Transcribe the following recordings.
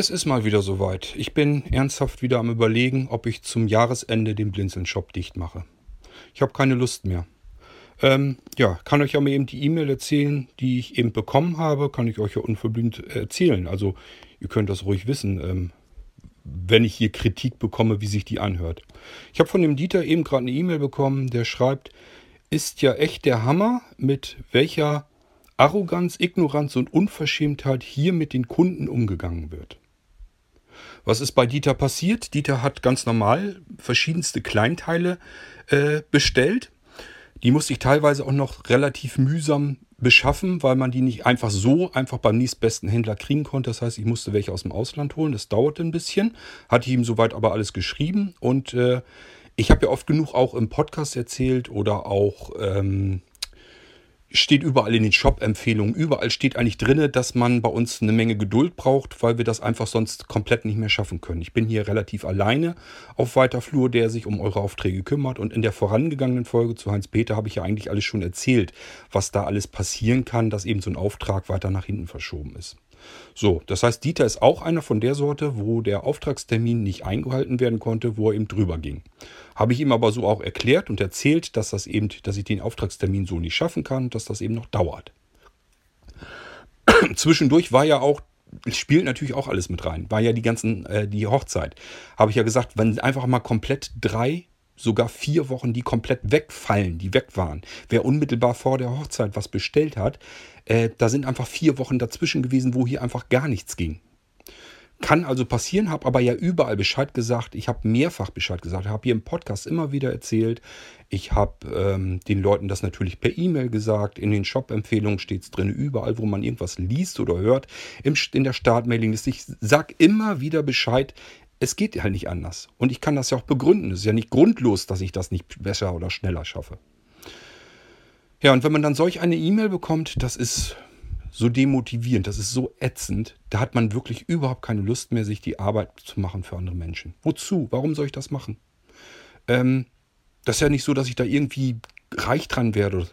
Es ist mal wieder soweit. Ich bin ernsthaft wieder am Überlegen, ob ich zum Jahresende den Blinzeln-Shop dicht mache. Ich habe keine Lust mehr. Ähm, ja, kann euch ja mal eben die E-Mail erzählen, die ich eben bekommen habe. Kann ich euch ja unverblümt erzählen. Also, ihr könnt das ruhig wissen, ähm, wenn ich hier Kritik bekomme, wie sich die anhört. Ich habe von dem Dieter eben gerade eine E-Mail bekommen, der schreibt, ist ja echt der Hammer, mit welcher Arroganz, Ignoranz und Unverschämtheit hier mit den Kunden umgegangen wird. Was ist bei Dieter passiert? Dieter hat ganz normal verschiedenste Kleinteile äh, bestellt. Die musste ich teilweise auch noch relativ mühsam beschaffen, weil man die nicht einfach so einfach beim nächstbesten Händler kriegen konnte. Das heißt, ich musste welche aus dem Ausland holen. Das dauerte ein bisschen. Hatte ihm soweit aber alles geschrieben. Und äh, ich habe ja oft genug auch im Podcast erzählt oder auch ähm, steht überall in den Shop-Empfehlungen, überall steht eigentlich drin, dass man bei uns eine Menge Geduld braucht, weil wir das einfach sonst komplett nicht mehr schaffen können. Ich bin hier relativ alleine auf weiter Flur, der sich um eure Aufträge kümmert. Und in der vorangegangenen Folge zu Heinz-Peter habe ich ja eigentlich alles schon erzählt, was da alles passieren kann, dass eben so ein Auftrag weiter nach hinten verschoben ist. So, das heißt, Dieter ist auch einer von der Sorte, wo der Auftragstermin nicht eingehalten werden konnte, wo er eben drüber ging. Habe ich ihm aber so auch erklärt und erzählt, dass das eben, dass ich den Auftragstermin so nicht schaffen kann, dass das eben noch dauert. Zwischendurch war ja auch spielt natürlich auch alles mit rein. War ja die ganzen, äh, die Hochzeit. Habe ich ja gesagt, wenn einfach mal komplett drei, sogar vier Wochen, die komplett wegfallen, die weg waren. Wer unmittelbar vor der Hochzeit was bestellt hat, äh, da sind einfach vier Wochen dazwischen gewesen, wo hier einfach gar nichts ging. Kann also passieren, habe aber ja überall Bescheid gesagt. Ich habe mehrfach Bescheid gesagt, habe hier im Podcast immer wieder erzählt. Ich habe ähm, den Leuten das natürlich per E-Mail gesagt. In den Shop-Empfehlungen steht es drin, überall, wo man irgendwas liest oder hört. Im, in der Startmailing-Liste. Ich sage immer wieder Bescheid. Es geht halt nicht anders. Und ich kann das ja auch begründen. Es ist ja nicht grundlos, dass ich das nicht besser oder schneller schaffe. Ja, und wenn man dann solch eine E-Mail bekommt, das ist so demotivierend, das ist so ätzend, da hat man wirklich überhaupt keine Lust mehr, sich die Arbeit zu machen für andere Menschen. Wozu? Warum soll ich das machen? Ähm, das ist ja nicht so, dass ich da irgendwie reich dran werde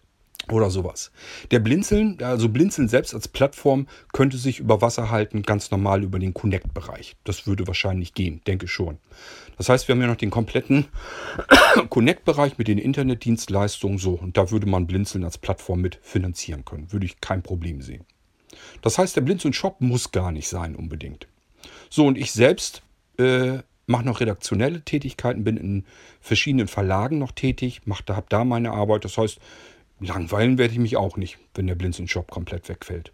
oder sowas. Der Blinzeln, also Blinzeln selbst als Plattform, könnte sich über Wasser halten, ganz normal über den Connect-Bereich. Das würde wahrscheinlich gehen, denke schon. Das heißt, wir haben ja noch den kompletten Connect-Bereich mit den Internetdienstleistungen so. Und da würde man Blinzeln als Plattform mit finanzieren können. Würde ich kein Problem sehen. Das heißt, der Blinzeln-Shop muss gar nicht sein unbedingt. So, und ich selbst äh, mache noch redaktionelle Tätigkeiten, bin in verschiedenen Verlagen noch tätig, habe da meine Arbeit. Das heißt, Langweilen werde ich mich auch nicht, wenn der Blinzeln-Shop komplett wegfällt.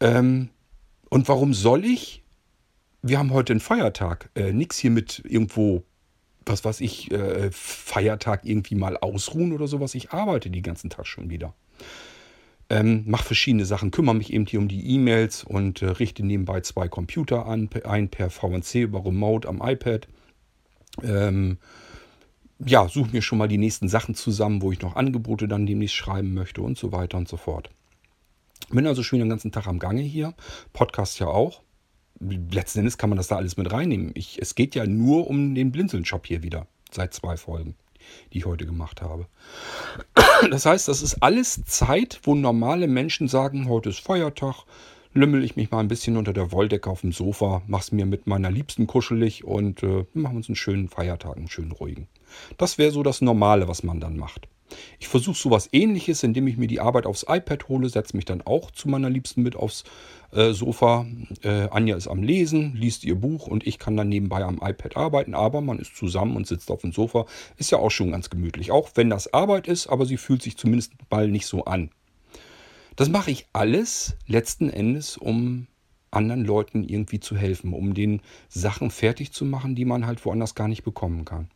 Ähm, und warum soll ich? Wir haben heute einen Feiertag. Äh, nix hier mit irgendwo, was weiß ich, äh, Feiertag irgendwie mal ausruhen oder sowas. Ich arbeite den ganzen Tag schon wieder. Ähm, mache verschiedene Sachen, kümmere mich eben hier um die E-Mails und äh, richte nebenbei zwei Computer an, ein per VNC über Remote am iPad. Ähm, ja, suche mir schon mal die nächsten Sachen zusammen, wo ich noch Angebote dann demnächst schreiben möchte und so weiter und so fort. Bin also schon den ganzen Tag am Gange hier. Podcast ja auch. Letzten Endes kann man das da alles mit reinnehmen. Ich, es geht ja nur um den Blinzeln-Shop hier wieder. Seit zwei Folgen, die ich heute gemacht habe. Das heißt, das ist alles Zeit, wo normale Menschen sagen, heute ist Feiertag, lümmel ich mich mal ein bisschen unter der Wolldecke auf dem Sofa, mach's mir mit meiner Liebsten kuschelig und äh, machen uns einen schönen Feiertag, einen schönen ruhigen. Das wäre so das Normale, was man dann macht. Ich versuche sowas ähnliches, indem ich mir die Arbeit aufs iPad hole, setze mich dann auch zu meiner Liebsten mit aufs äh, Sofa. Äh, Anja ist am Lesen, liest ihr Buch und ich kann dann nebenbei am iPad arbeiten, aber man ist zusammen und sitzt auf dem Sofa. Ist ja auch schon ganz gemütlich. Auch wenn das Arbeit ist, aber sie fühlt sich zumindest mal nicht so an. Das mache ich alles letzten Endes, um anderen Leuten irgendwie zu helfen, um den Sachen fertig zu machen, die man halt woanders gar nicht bekommen kann.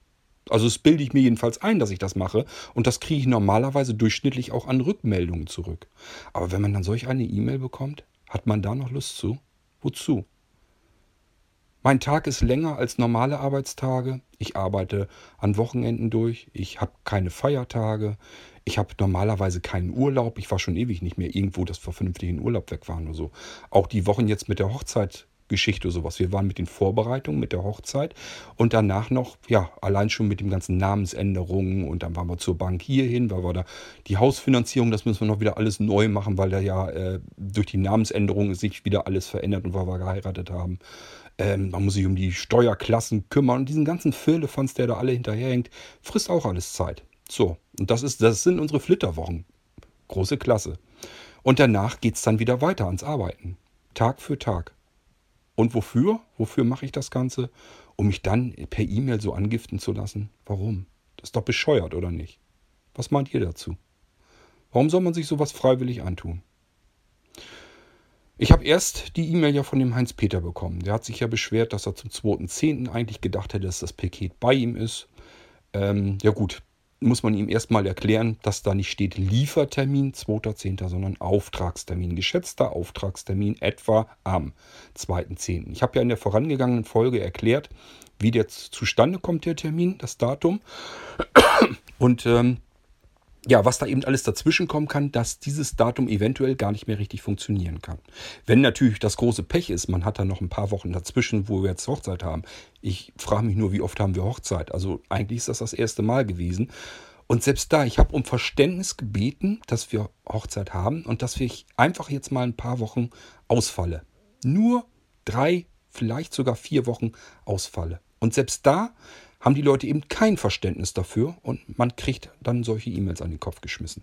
Also das bilde ich mir jedenfalls ein, dass ich das mache. Und das kriege ich normalerweise durchschnittlich auch an Rückmeldungen zurück. Aber wenn man dann solch eine E-Mail bekommt, hat man da noch Lust zu? Wozu? Mein Tag ist länger als normale Arbeitstage. Ich arbeite an Wochenenden durch. Ich habe keine Feiertage. Ich habe normalerweise keinen Urlaub. Ich war schon ewig nicht mehr irgendwo, dass wir vernünftig in Urlaub weg waren oder so. Auch die Wochen jetzt mit der Hochzeit Geschichte sowas. Wir waren mit den Vorbereitungen, mit der Hochzeit und danach noch, ja, allein schon mit den ganzen Namensänderungen und dann waren wir zur Bank hierhin, weil wir da die Hausfinanzierung, das müssen wir noch wieder alles neu machen, weil da ja äh, durch die Namensänderung sich wieder alles verändert und weil wir geheiratet haben. Ähm, man muss sich um die Steuerklassen kümmern und diesen ganzen Firlefanz, der da alle hinterherhängt, frisst auch alles Zeit. So, und das, ist, das sind unsere Flitterwochen. Große Klasse. Und danach geht es dann wieder weiter ans Arbeiten. Tag für Tag. Und wofür? Wofür mache ich das Ganze? Um mich dann per E-Mail so angiften zu lassen? Warum? Das ist doch bescheuert, oder nicht? Was meint ihr dazu? Warum soll man sich sowas freiwillig antun? Ich habe erst die E-Mail ja von dem Heinz-Peter bekommen. Der hat sich ja beschwert, dass er zum 2.10. eigentlich gedacht hätte, dass das Paket bei ihm ist. Ähm, ja gut, muss man ihm erstmal erklären, dass da nicht steht Liefertermin 2.10., sondern Auftragstermin. Geschätzter Auftragstermin etwa am 2.10. Ich habe ja in der vorangegangenen Folge erklärt, wie der zustande kommt, der Termin, das Datum. Und ähm, ja, was da eben alles dazwischen kommen kann, dass dieses Datum eventuell gar nicht mehr richtig funktionieren kann. Wenn natürlich das große Pech ist, man hat da noch ein paar Wochen dazwischen, wo wir jetzt Hochzeit haben. Ich frage mich nur, wie oft haben wir Hochzeit? Also eigentlich ist das das erste Mal gewesen. Und selbst da, ich habe um Verständnis gebeten, dass wir Hochzeit haben und dass ich einfach jetzt mal ein paar Wochen ausfalle. Nur drei, vielleicht sogar vier Wochen ausfalle. Und selbst da haben die Leute eben kein Verständnis dafür und man kriegt dann solche E-Mails an den Kopf geschmissen.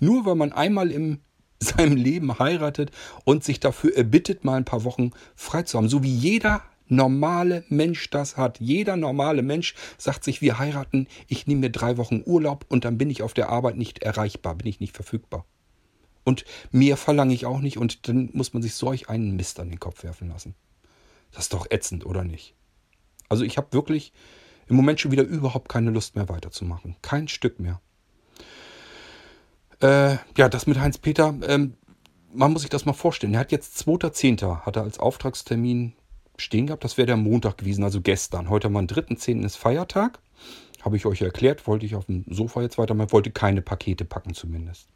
Nur weil man einmal in seinem Leben heiratet und sich dafür erbittet, mal ein paar Wochen frei zu haben, so wie jeder normale Mensch das hat. Jeder normale Mensch sagt sich, wir heiraten, ich nehme mir drei Wochen Urlaub und dann bin ich auf der Arbeit nicht erreichbar, bin ich nicht verfügbar. Und mehr verlange ich auch nicht und dann muss man sich solch einen Mist an den Kopf werfen lassen. Das ist doch ätzend, oder nicht? Also ich habe wirklich im Moment schon wieder überhaupt keine Lust mehr weiterzumachen. Kein Stück mehr. Äh, ja, das mit Heinz-Peter, ähm, man muss sich das mal vorstellen. Er hat jetzt 2.10. hat er als Auftragstermin stehen gehabt. Das wäre der Montag gewesen, also gestern. Heute den 3.10. ist Feiertag. Habe ich euch erklärt, wollte ich auf dem Sofa jetzt weitermachen, wollte keine Pakete packen zumindest.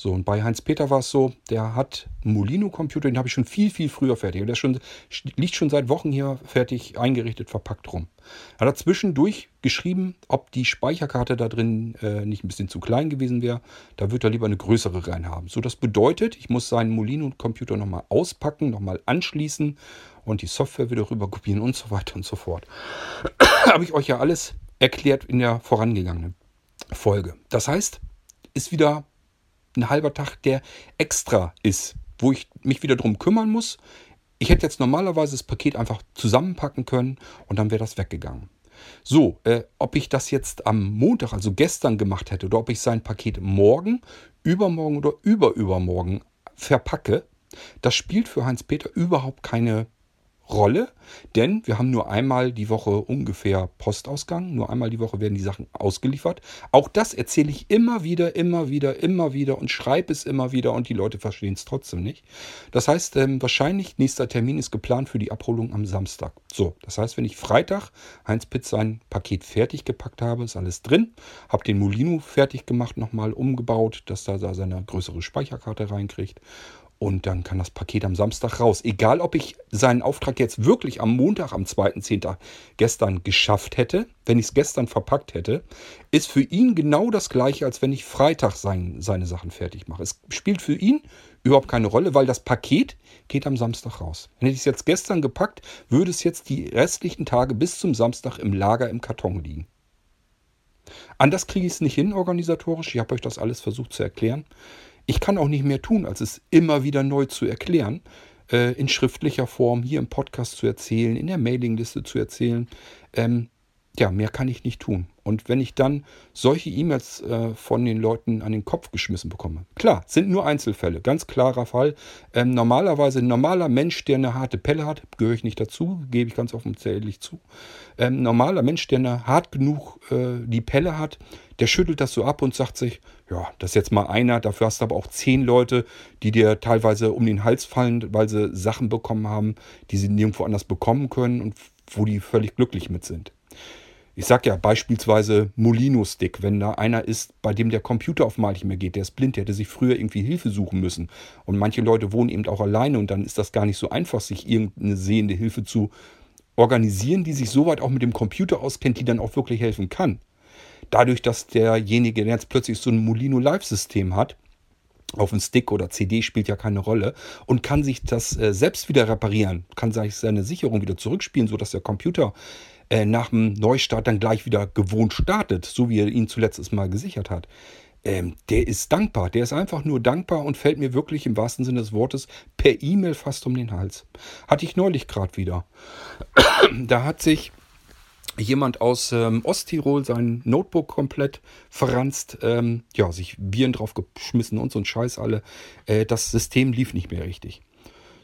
So, und bei Heinz-Peter war es so, der hat einen Molino-Computer, den habe ich schon viel, viel früher fertig. Der schon, liegt schon seit Wochen hier fertig eingerichtet, verpackt rum. Er hat zwischendurch geschrieben, ob die Speicherkarte da drin äh, nicht ein bisschen zu klein gewesen wäre. Da würde er lieber eine größere rein haben. So, das bedeutet, ich muss seinen Molino-Computer nochmal auspacken, nochmal anschließen und die Software wieder rüber kopieren und so weiter und so fort. habe ich euch ja alles erklärt in der vorangegangenen Folge. Das heißt, ist wieder ein halber Tag, der extra ist, wo ich mich wieder drum kümmern muss. Ich hätte jetzt normalerweise das Paket einfach zusammenpacken können und dann wäre das weggegangen. So, äh, ob ich das jetzt am Montag, also gestern gemacht hätte, oder ob ich sein Paket morgen, übermorgen oder überübermorgen verpacke, das spielt für Heinz-Peter überhaupt keine Rolle, denn wir haben nur einmal die Woche ungefähr Postausgang, nur einmal die Woche werden die Sachen ausgeliefert. Auch das erzähle ich immer wieder, immer wieder, immer wieder und schreibe es immer wieder und die Leute verstehen es trotzdem nicht. Das heißt, ähm, wahrscheinlich nächster Termin ist geplant für die Abholung am Samstag. So, das heißt, wenn ich Freitag Heinz Pitz sein Paket fertig gepackt habe, ist alles drin, habe den Molino fertig gemacht, nochmal umgebaut, dass da seine größere Speicherkarte reinkriegt und dann kann das Paket am Samstag raus. Egal, ob ich seinen Auftrag jetzt wirklich am Montag, am 2.10. gestern geschafft hätte, wenn ich es gestern verpackt hätte, ist für ihn genau das gleiche, als wenn ich Freitag sein, seine Sachen fertig mache. Es spielt für ihn überhaupt keine Rolle, weil das Paket geht am Samstag raus. Wenn ich es jetzt gestern gepackt, würde es jetzt die restlichen Tage bis zum Samstag im Lager im Karton liegen. Anders kriege ich es nicht hin organisatorisch. Ich habe euch das alles versucht zu erklären. Ich kann auch nicht mehr tun, als es immer wieder neu zu erklären, äh, in schriftlicher Form, hier im Podcast zu erzählen, in der Mailingliste zu erzählen. Ähm, ja, mehr kann ich nicht tun. Und wenn ich dann solche E-Mails äh, von den Leuten an den Kopf geschmissen bekomme, klar, sind nur Einzelfälle, ganz klarer Fall. Ähm, normalerweise ein normaler Mensch, der eine harte Pelle hat, gehöre ich nicht dazu, gebe ich ganz offensichtlich zu. Ähm, normaler Mensch, der eine hart genug äh, die Pelle hat, der schüttelt das so ab und sagt sich, ja, das ist jetzt mal einer, dafür hast du aber auch zehn Leute, die dir teilweise um den Hals fallen, weil sie Sachen bekommen haben, die sie nirgendwo anders bekommen können und wo die völlig glücklich mit sind. Ich sag ja beispielsweise Molino-Stick, wenn da einer ist, bei dem der Computer auf einmal nicht mehr geht, der ist blind, der hätte sich früher irgendwie Hilfe suchen müssen. Und manche Leute wohnen eben auch alleine und dann ist das gar nicht so einfach, sich irgendeine sehende Hilfe zu organisieren, die sich soweit auch mit dem Computer auskennt, die dann auch wirklich helfen kann. Dadurch, dass derjenige der jetzt plötzlich so ein Molino Live-System hat, auf dem Stick oder CD spielt ja keine Rolle und kann sich das äh, selbst wieder reparieren, kann sich seine Sicherung wieder zurückspielen, sodass der Computer äh, nach dem Neustart dann gleich wieder gewohnt startet, so wie er ihn zuletzt mal gesichert hat. Ähm, der ist dankbar, der ist einfach nur dankbar und fällt mir wirklich im wahrsten Sinne des Wortes per E-Mail fast um den Hals. Hatte ich neulich gerade wieder. da hat sich jemand aus ähm, Osttirol sein Notebook komplett verranzt, ähm, ja, sich Viren drauf geschmissen und so ein Scheiß alle. Äh, das System lief nicht mehr richtig.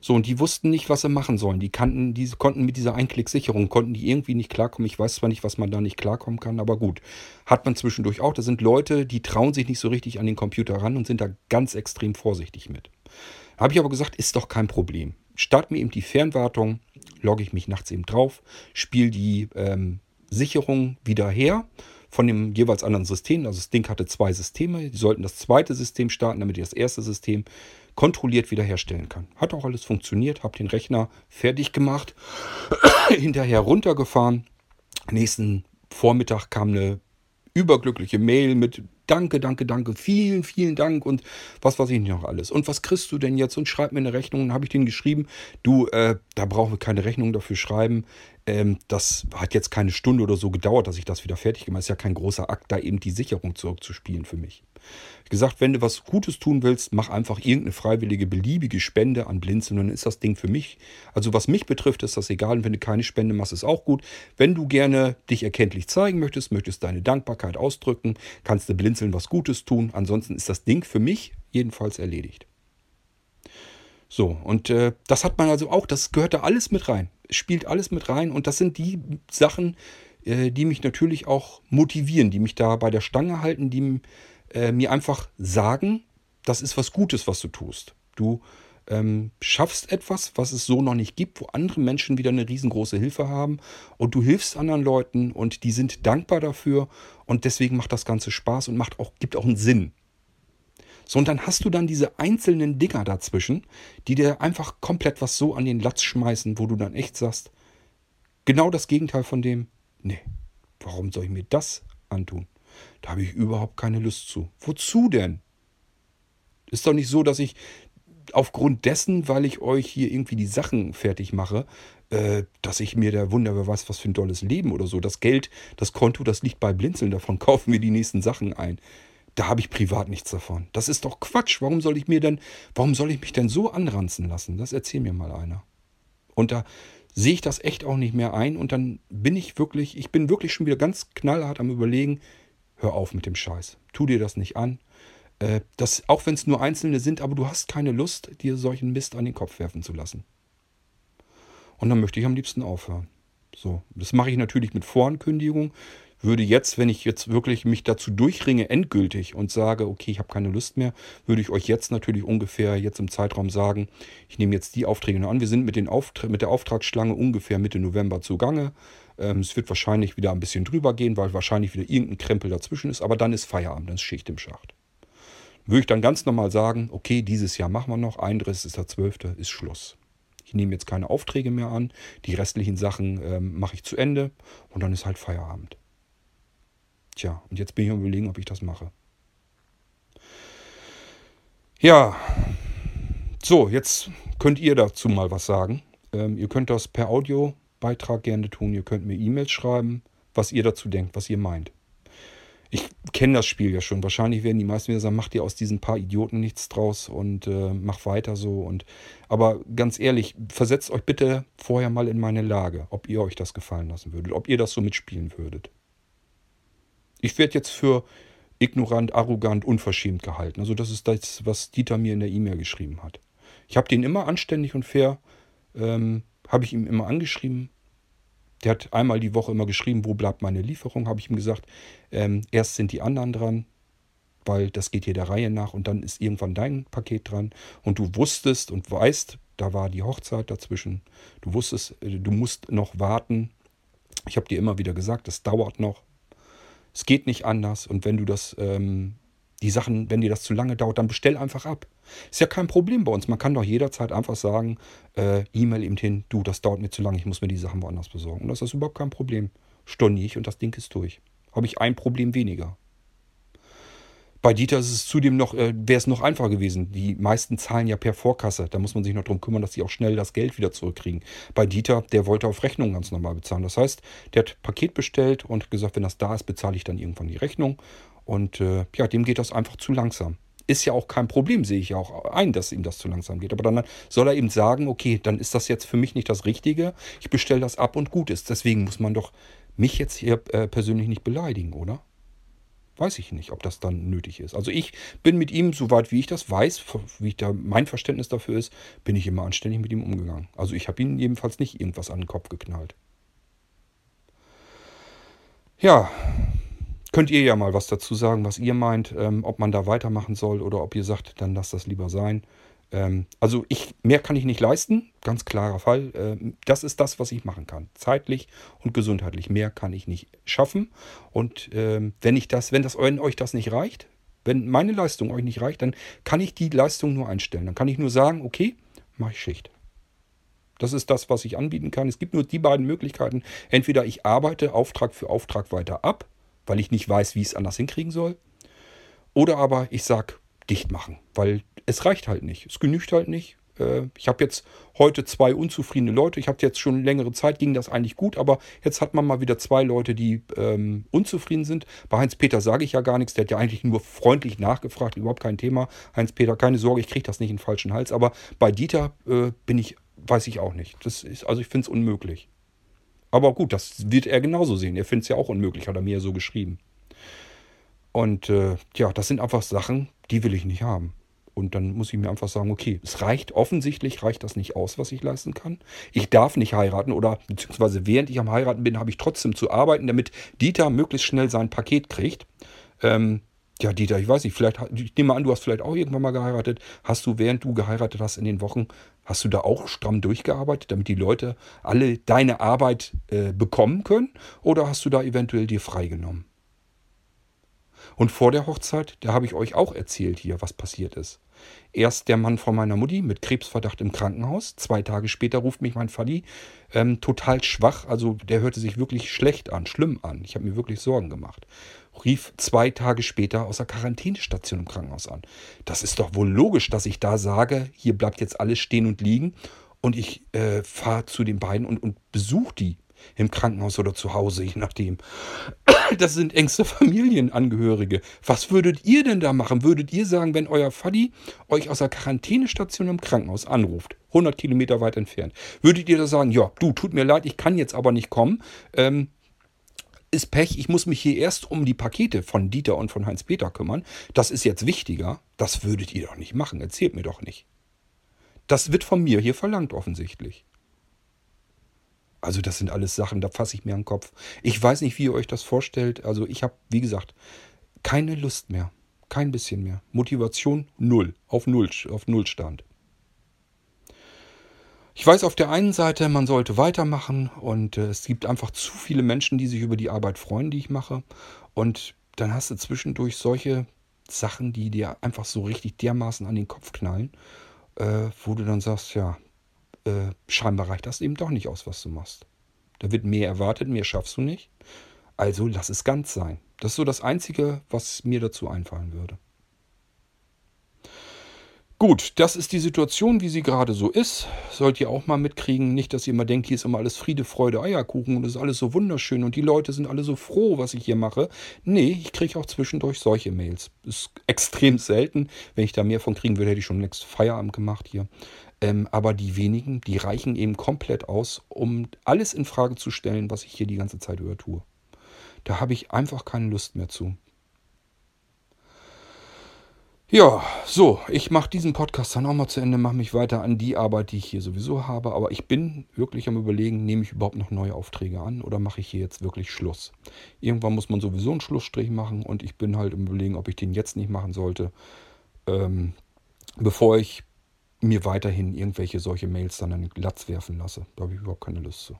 So, und die wussten nicht, was sie machen sollen. Die kannten, die konnten mit dieser Einklicksicherung, konnten die irgendwie nicht klarkommen. Ich weiß zwar nicht, was man da nicht klarkommen kann, aber gut. Hat man zwischendurch auch. Da sind Leute, die trauen sich nicht so richtig an den Computer ran und sind da ganz extrem vorsichtig mit. Habe ich aber gesagt, ist doch kein Problem. Start mir eben die Fernwartung, logge ich mich nachts eben drauf, spiele die ähm, Sicherung wieder her von dem jeweils anderen System. Also das Ding hatte zwei Systeme. Die sollten das zweite System starten, damit ich das erste System kontrolliert wiederherstellen kann. Hat auch alles funktioniert, habe den Rechner fertig gemacht, hinterher runtergefahren. Nächsten Vormittag kam eine überglückliche Mail mit Danke, danke, danke, vielen, vielen Dank und was weiß ich noch alles. Und was kriegst du denn jetzt? Und schreib mir eine Rechnung. Und habe ich den geschrieben, du, äh, da brauchen wir keine Rechnung dafür schreiben. Ähm, das hat jetzt keine Stunde oder so gedauert, dass ich das wieder fertig gemacht habe. Ist ja kein großer Akt, da eben die Sicherung zurückzuspielen für mich. Gesagt, wenn du was Gutes tun willst, mach einfach irgendeine freiwillige, beliebige Spende an Blinzeln und dann ist das Ding für mich. Also was mich betrifft, ist das egal. Und wenn du keine Spende machst, ist auch gut. Wenn du gerne dich erkenntlich zeigen möchtest, möchtest deine Dankbarkeit ausdrücken, kannst du Blinzeln was Gutes tun. Ansonsten ist das Ding für mich jedenfalls erledigt. So, und äh, das hat man also auch, das gehört da alles mit rein. Es spielt alles mit rein und das sind die Sachen, äh, die mich natürlich auch motivieren, die mich da bei der Stange halten, die äh, mir einfach sagen, das ist was Gutes, was du tust. Du ähm, schaffst etwas, was es so noch nicht gibt, wo andere Menschen wieder eine riesengroße Hilfe haben und du hilfst anderen Leuten und die sind dankbar dafür und deswegen macht das Ganze Spaß und macht auch, gibt auch einen Sinn. So, und dann hast du dann diese einzelnen Dinger dazwischen, die dir einfach komplett was so an den Latz schmeißen, wo du dann echt sagst, genau das Gegenteil von dem, nee, warum soll ich mir das antun? Da habe ich überhaupt keine Lust zu. Wozu denn? Ist doch nicht so, dass ich aufgrund dessen, weil ich euch hier irgendwie die Sachen fertig mache, äh, dass ich mir der Wunder was, was für ein tolles Leben oder so. Das Geld, das Konto, das liegt bei Blinzeln. Davon kaufen wir die nächsten Sachen ein da habe ich privat nichts davon. Das ist doch Quatsch. Warum soll ich mir denn, warum soll ich mich denn so anranzen lassen? Das erzähl mir mal einer. Und da sehe ich das echt auch nicht mehr ein und dann bin ich wirklich, ich bin wirklich schon wieder ganz knallhart am überlegen, hör auf mit dem Scheiß. Tu dir das nicht an. Äh, das, auch wenn es nur Einzelne sind, aber du hast keine Lust, dir solchen Mist an den Kopf werfen zu lassen. Und dann möchte ich am liebsten aufhören. So, das mache ich natürlich mit Vorankündigung würde jetzt, wenn ich jetzt wirklich mich dazu durchringe, endgültig und sage, okay, ich habe keine Lust mehr, würde ich euch jetzt natürlich ungefähr jetzt im Zeitraum sagen, ich nehme jetzt die Aufträge noch an. Wir sind mit, den Auftr mit der Auftragsschlange ungefähr Mitte November zugange. Ähm, es wird wahrscheinlich wieder ein bisschen drüber gehen, weil wahrscheinlich wieder irgendein Krempel dazwischen ist, aber dann ist Feierabend, dann ist Schicht im Schacht. Würde ich dann ganz normal sagen, okay, dieses Jahr machen wir noch, 31.12. ist Schluss. Ich nehme jetzt keine Aufträge mehr an, die restlichen Sachen ähm, mache ich zu Ende und dann ist halt Feierabend. Tja, und jetzt bin ich am überlegen, ob ich das mache. Ja, so, jetzt könnt ihr dazu mal was sagen. Ähm, ihr könnt das per Audiobeitrag gerne tun. Ihr könnt mir E-Mails schreiben, was ihr dazu denkt, was ihr meint. Ich kenne das Spiel ja schon. Wahrscheinlich werden die meisten wieder sagen, macht ihr aus diesen paar Idioten nichts draus und äh, mach weiter so. Und aber ganz ehrlich, versetzt euch bitte vorher mal in meine Lage, ob ihr euch das gefallen lassen würdet, ob ihr das so mitspielen würdet. Ich werde jetzt für ignorant, arrogant, unverschämt gehalten. Also das ist das, was Dieter mir in der E-Mail geschrieben hat. Ich habe den immer anständig und fair, ähm, habe ich ihm immer angeschrieben. Der hat einmal die Woche immer geschrieben, wo bleibt meine Lieferung, habe ich ihm gesagt. Ähm, erst sind die anderen dran, weil das geht hier der Reihe nach und dann ist irgendwann dein Paket dran. Und du wusstest und weißt, da war die Hochzeit dazwischen. Du wusstest, äh, du musst noch warten, Ich habe dir immer wieder gesagt, das dauert noch. Es geht nicht anders. Und wenn du das, ähm, die Sachen, wenn dir das zu lange dauert, dann bestell einfach ab. Ist ja kein Problem bei uns. Man kann doch jederzeit einfach sagen, äh, E-Mail eben hin, du, das dauert mir zu lange, ich muss mir die Sachen woanders besorgen. Und das ist überhaupt kein Problem. Storniere ich und das Ding ist durch. Habe ich ein Problem weniger. Bei Dieter ist es zudem noch, äh, wäre es noch einfacher gewesen. Die meisten zahlen ja per Vorkasse. Da muss man sich noch darum kümmern, dass sie auch schnell das Geld wieder zurückkriegen. Bei Dieter, der wollte auf Rechnung ganz normal bezahlen. Das heißt, der hat Paket bestellt und gesagt, wenn das da ist, bezahle ich dann irgendwann die Rechnung. Und äh, ja, dem geht das einfach zu langsam. Ist ja auch kein Problem, sehe ich ja auch ein, dass ihm das zu langsam geht. Aber dann soll er eben sagen, okay, dann ist das jetzt für mich nicht das Richtige. Ich bestelle das ab und gut ist. Deswegen muss man doch mich jetzt hier äh, persönlich nicht beleidigen, oder? Weiß ich nicht, ob das dann nötig ist. Also ich bin mit ihm, soweit wie ich das weiß, wie da mein Verständnis dafür ist, bin ich immer anständig mit ihm umgegangen. Also ich habe ihm jedenfalls nicht irgendwas an den Kopf geknallt. Ja, könnt ihr ja mal was dazu sagen, was ihr meint, ähm, ob man da weitermachen soll oder ob ihr sagt, dann lasst das lieber sein. Ähm, also ich, mehr kann ich nicht leisten, ganz klarer Fall. Ähm, das ist das, was ich machen kann. Zeitlich und gesundheitlich. Mehr kann ich nicht schaffen. Und ähm, wenn ich das, wenn das, wenn euch das nicht reicht, wenn meine Leistung euch nicht reicht, dann kann ich die Leistung nur einstellen. Dann kann ich nur sagen, okay, mache ich Schicht. Das ist das, was ich anbieten kann. Es gibt nur die beiden Möglichkeiten. Entweder ich arbeite Auftrag für Auftrag weiter ab, weil ich nicht weiß, wie ich es anders hinkriegen soll. Oder aber ich sage, dicht machen, weil es reicht halt nicht. Es genügt halt nicht. Äh, ich habe jetzt heute zwei unzufriedene Leute. Ich habe jetzt schon längere Zeit, ging das eigentlich gut, aber jetzt hat man mal wieder zwei Leute, die ähm, unzufrieden sind. Bei Heinz-Peter sage ich ja gar nichts. Der hat ja eigentlich nur freundlich nachgefragt, überhaupt kein Thema. Heinz-Peter, keine Sorge, ich kriege das nicht in den falschen Hals. Aber bei Dieter äh, bin ich, weiß ich auch nicht. Das ist, also ich finde es unmöglich. Aber gut, das wird er genauso sehen. Er findet es ja auch unmöglich, hat er mir ja so geschrieben. Und äh, ja, das sind einfach Sachen, die will ich nicht haben. Und dann muss ich mir einfach sagen, okay, es reicht, offensichtlich reicht das nicht aus, was ich leisten kann. Ich darf nicht heiraten oder beziehungsweise während ich am Heiraten bin, habe ich trotzdem zu arbeiten, damit Dieter möglichst schnell sein Paket kriegt. Ähm, ja, Dieter, ich weiß nicht, vielleicht, ich nehme an, du hast vielleicht auch irgendwann mal geheiratet. Hast du, während du geheiratet hast in den Wochen, hast du da auch stramm durchgearbeitet, damit die Leute alle deine Arbeit äh, bekommen können? Oder hast du da eventuell dir freigenommen? Und vor der Hochzeit, da habe ich euch auch erzählt hier, was passiert ist. Erst der Mann von meiner Mutti mit Krebsverdacht im Krankenhaus. Zwei Tage später ruft mich mein Vati ähm, total schwach. Also der hörte sich wirklich schlecht an, schlimm an. Ich habe mir wirklich Sorgen gemacht. Rief zwei Tage später aus der Quarantänestation im Krankenhaus an. Das ist doch wohl logisch, dass ich da sage, hier bleibt jetzt alles stehen und liegen. Und ich äh, fahre zu den beiden und, und besuche die im Krankenhaus oder zu Hause, je nachdem. Das sind engste Familienangehörige. Was würdet ihr denn da machen? Würdet ihr sagen, wenn euer Faddy euch aus der Quarantänestation im Krankenhaus anruft, 100 Kilometer weit entfernt, würdet ihr da sagen, ja, du, tut mir leid, ich kann jetzt aber nicht kommen, ähm, ist Pech, ich muss mich hier erst um die Pakete von Dieter und von Heinz-Peter kümmern. Das ist jetzt wichtiger. Das würdet ihr doch nicht machen. Erzählt mir doch nicht. Das wird von mir hier verlangt, offensichtlich. Also das sind alles Sachen, da fasse ich mir an den Kopf. Ich weiß nicht, wie ihr euch das vorstellt. Also ich habe, wie gesagt, keine Lust mehr. Kein bisschen mehr. Motivation null. Auf null, auf null stand. Ich weiß auf der einen Seite, man sollte weitermachen und äh, es gibt einfach zu viele Menschen, die sich über die Arbeit freuen, die ich mache. Und dann hast du zwischendurch solche Sachen, die dir einfach so richtig dermaßen an den Kopf knallen, äh, wo du dann sagst, ja, äh, scheinbar reicht das eben doch nicht aus, was du machst. Da wird mehr erwartet, mehr schaffst du nicht. Also lass es ganz sein. Das ist so das Einzige, was mir dazu einfallen würde. Gut, das ist die Situation, wie sie gerade so ist. Sollt ihr auch mal mitkriegen. Nicht, dass ihr immer denkt, hier ist immer alles Friede, Freude, Eierkuchen und es ist alles so wunderschön und die Leute sind alle so froh, was ich hier mache. Nee, ich kriege auch zwischendurch solche Mails. Ist extrem selten. Wenn ich da mehr von kriegen würde, hätte ich schon längst Feierabend gemacht hier. Ähm, aber die wenigen, die reichen eben komplett aus, um alles in Frage zu stellen, was ich hier die ganze Zeit über tue. Da habe ich einfach keine Lust mehr zu. Ja, so, ich mache diesen Podcast dann auch mal zu Ende, mache mich weiter an die Arbeit, die ich hier sowieso habe. Aber ich bin wirklich am Überlegen, nehme ich überhaupt noch neue Aufträge an oder mache ich hier jetzt wirklich Schluss? Irgendwann muss man sowieso einen Schlussstrich machen und ich bin halt am Überlegen, ob ich den jetzt nicht machen sollte, ähm, bevor ich mir weiterhin irgendwelche solche Mails dann an den Latz werfen lasse. Da habe ich überhaupt keine Lust zu.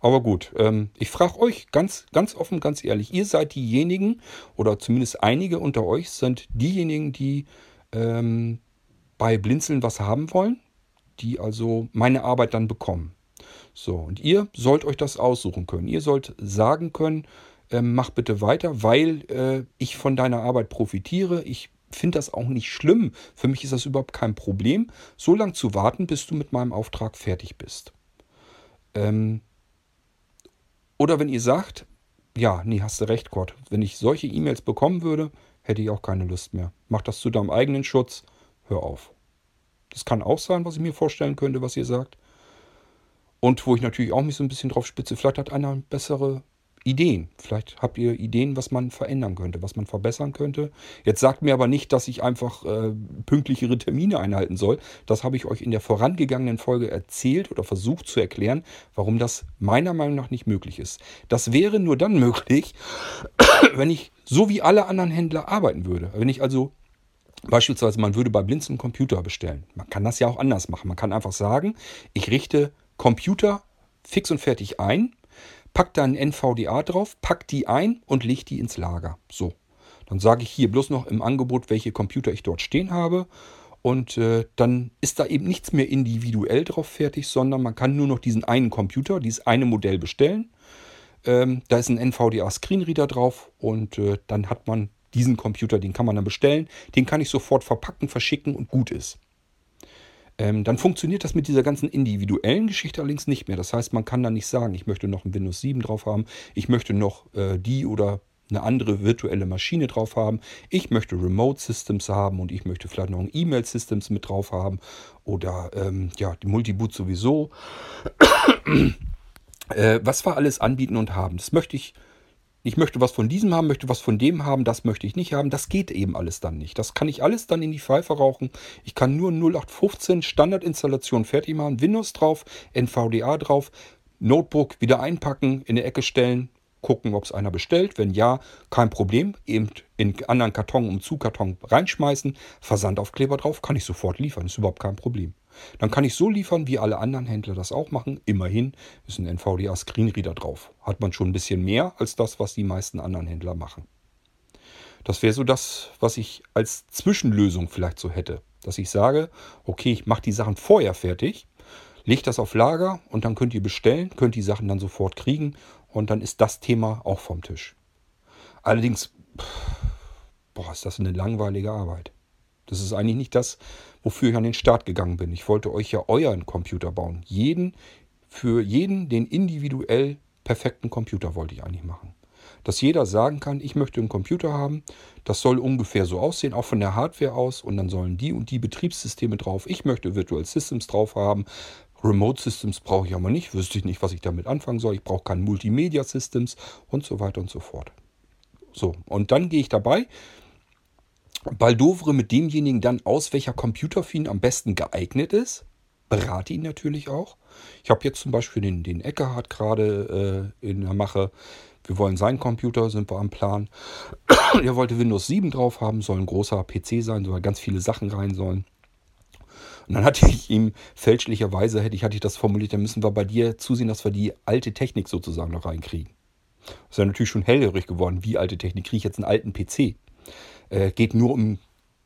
Aber gut, ähm, ich frage euch ganz, ganz offen, ganz ehrlich, ihr seid diejenigen, oder zumindest einige unter euch sind diejenigen, die ähm, bei Blinzeln was haben wollen, die also meine Arbeit dann bekommen. So, und ihr sollt euch das aussuchen können. Ihr sollt sagen können, äh, mach bitte weiter, weil äh, ich von deiner Arbeit profitiere. Ich finde das auch nicht schlimm. Für mich ist das überhaupt kein Problem, so lange zu warten, bis du mit meinem Auftrag fertig bist. Ähm, oder wenn ihr sagt, ja, nee, hast du recht, Gott. Wenn ich solche E-Mails bekommen würde, hätte ich auch keine Lust mehr. Mach das zu deinem eigenen Schutz. Hör auf. Das kann auch sein, was ich mir vorstellen könnte, was ihr sagt. Und wo ich natürlich auch mich so ein bisschen drauf spitze, vielleicht hat einer bessere Ideen. Vielleicht habt ihr Ideen, was man verändern könnte, was man verbessern könnte. Jetzt sagt mir aber nicht, dass ich einfach äh, pünktlichere Termine einhalten soll. Das habe ich euch in der vorangegangenen Folge erzählt oder versucht zu erklären, warum das meiner Meinung nach nicht möglich ist. Das wäre nur dann möglich, wenn ich so wie alle anderen Händler arbeiten würde. Wenn ich also beispielsweise, man würde bei Blinz einen Computer bestellen. Man kann das ja auch anders machen. Man kann einfach sagen, ich richte Computer fix und fertig ein pack da ein NVDA drauf, pack die ein und leg die ins Lager. So. Dann sage ich hier bloß noch im Angebot, welche Computer ich dort stehen habe. Und äh, dann ist da eben nichts mehr individuell drauf fertig, sondern man kann nur noch diesen einen Computer, dieses eine Modell bestellen. Ähm, da ist ein NVDA Screenreader drauf und äh, dann hat man diesen Computer, den kann man dann bestellen. Den kann ich sofort verpacken, verschicken und gut ist. Ähm, dann funktioniert das mit dieser ganzen individuellen Geschichte allerdings nicht mehr. Das heißt, man kann dann nicht sagen, ich möchte noch ein Windows 7 drauf haben, ich möchte noch äh, die oder eine andere virtuelle Maschine drauf haben. Ich möchte Remote Systems haben und ich möchte vielleicht noch ein E-Mail Systems mit drauf haben oder ähm, ja, die Multiboot sowieso. äh, was wir alles anbieten und haben, das möchte ich ich möchte was von diesem haben, möchte was von dem haben, das möchte ich nicht haben. Das geht eben alles dann nicht. Das kann ich alles dann in die Pfeife rauchen. Ich kann nur 0815 Standardinstallation fertig machen, Windows drauf, NVDA drauf, Notebook wieder einpacken, in der Ecke stellen, gucken, ob es einer bestellt. Wenn ja, kein Problem. Eben in anderen Karton um Zukarton reinschmeißen, Versandaufkleber drauf, kann ich sofort liefern. Ist überhaupt kein Problem. Dann kann ich so liefern, wie alle anderen Händler das auch machen. Immerhin ist ein NVDA Screenreader drauf. Hat man schon ein bisschen mehr als das, was die meisten anderen Händler machen. Das wäre so das, was ich als Zwischenlösung vielleicht so hätte. Dass ich sage, okay, ich mache die Sachen vorher fertig, lege das auf Lager und dann könnt ihr bestellen, könnt die Sachen dann sofort kriegen und dann ist das Thema auch vom Tisch. Allerdings, boah, ist das eine langweilige Arbeit. Das ist eigentlich nicht das, wofür ich an den Start gegangen bin. Ich wollte euch ja euren Computer bauen. Jeden, für jeden den individuell perfekten Computer wollte ich eigentlich machen. Dass jeder sagen kann, ich möchte einen Computer haben, das soll ungefähr so aussehen, auch von der Hardware aus, und dann sollen die und die Betriebssysteme drauf. Ich möchte Virtual Systems drauf haben. Remote Systems brauche ich aber nicht, wüsste ich nicht, was ich damit anfangen soll. Ich brauche keine Multimedia Systems und so weiter und so fort. So, und dann gehe ich dabei, baldovere mit demjenigen dann aus, welcher Computer für ihn am besten geeignet ist. Berate ihn natürlich auch. Ich habe jetzt zum Beispiel den, den Eckhard gerade äh, in der Mache. Wir wollen seinen Computer, sind wir am Plan. er wollte Windows 7 drauf haben, soll ein großer PC sein, soll ganz viele Sachen rein sollen. Und dann hatte ich ihm fälschlicherweise, hätte ich, hatte ich das formuliert, dann müssen wir bei dir zusehen, dass wir die alte Technik sozusagen noch reinkriegen. Das ist ja natürlich schon hellhörig geworden. Wie alte Technik? Kriege ich jetzt einen alten PC? Äh, geht nur um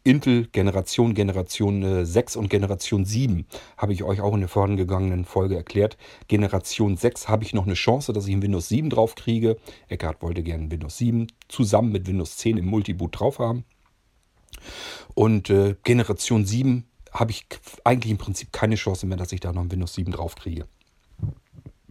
Intel Generation, Generation äh, 6 und Generation 7. Habe ich euch auch in der vorangegangenen Folge erklärt. Generation 6 habe ich noch eine Chance, dass ich ein Windows 7 drauf kriege. Eckhard wollte gerne Windows 7 zusammen mit Windows 10 im Multiboot drauf haben. Und äh, Generation 7 habe ich eigentlich im Prinzip keine Chance mehr, dass ich da noch ein Windows 7 drauf kriege.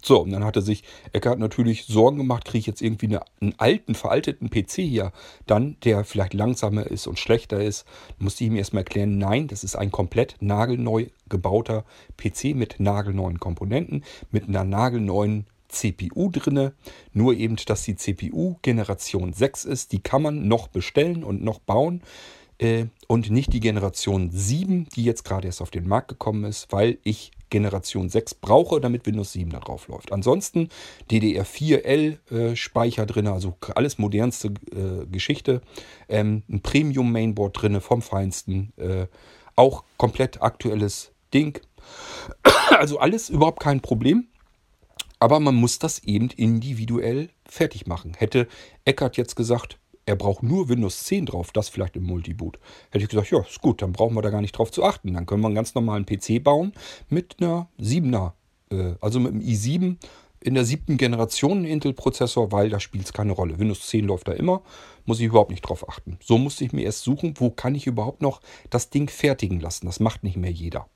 So, und dann hatte sich Eckert natürlich Sorgen gemacht, kriege ich jetzt irgendwie eine, einen alten, veralteten PC hier dann, der vielleicht langsamer ist und schlechter ist. Musste ich ihm erstmal erklären, nein, das ist ein komplett nagelneu gebauter PC mit nagelneuen Komponenten, mit einer nagelneuen CPU drinne. Nur eben, dass die CPU Generation 6 ist, die kann man noch bestellen und noch bauen und nicht die Generation 7, die jetzt gerade erst auf den Markt gekommen ist, weil ich Generation 6 brauche, damit Windows 7 da drauf läuft. Ansonsten DDR4L äh, drin, also alles modernste äh, Geschichte. Ähm, ein Premium Mainboard drin vom Feinsten. Äh, auch komplett aktuelles Ding. Also alles überhaupt kein Problem. Aber man muss das eben individuell fertig machen. Hätte Eckert jetzt gesagt, er braucht nur Windows 10 drauf, das vielleicht im Multiboot. Hätte ich gesagt, ja, ist gut, dann brauchen wir da gar nicht drauf zu achten. Dann können wir einen ganz normalen PC bauen mit einer 7er, äh, also mit einem i7 in der siebten Generation Intel-Prozessor, weil da spielt es keine Rolle. Windows 10 läuft da immer, muss ich überhaupt nicht drauf achten. So musste ich mir erst suchen, wo kann ich überhaupt noch das Ding fertigen lassen. Das macht nicht mehr jeder.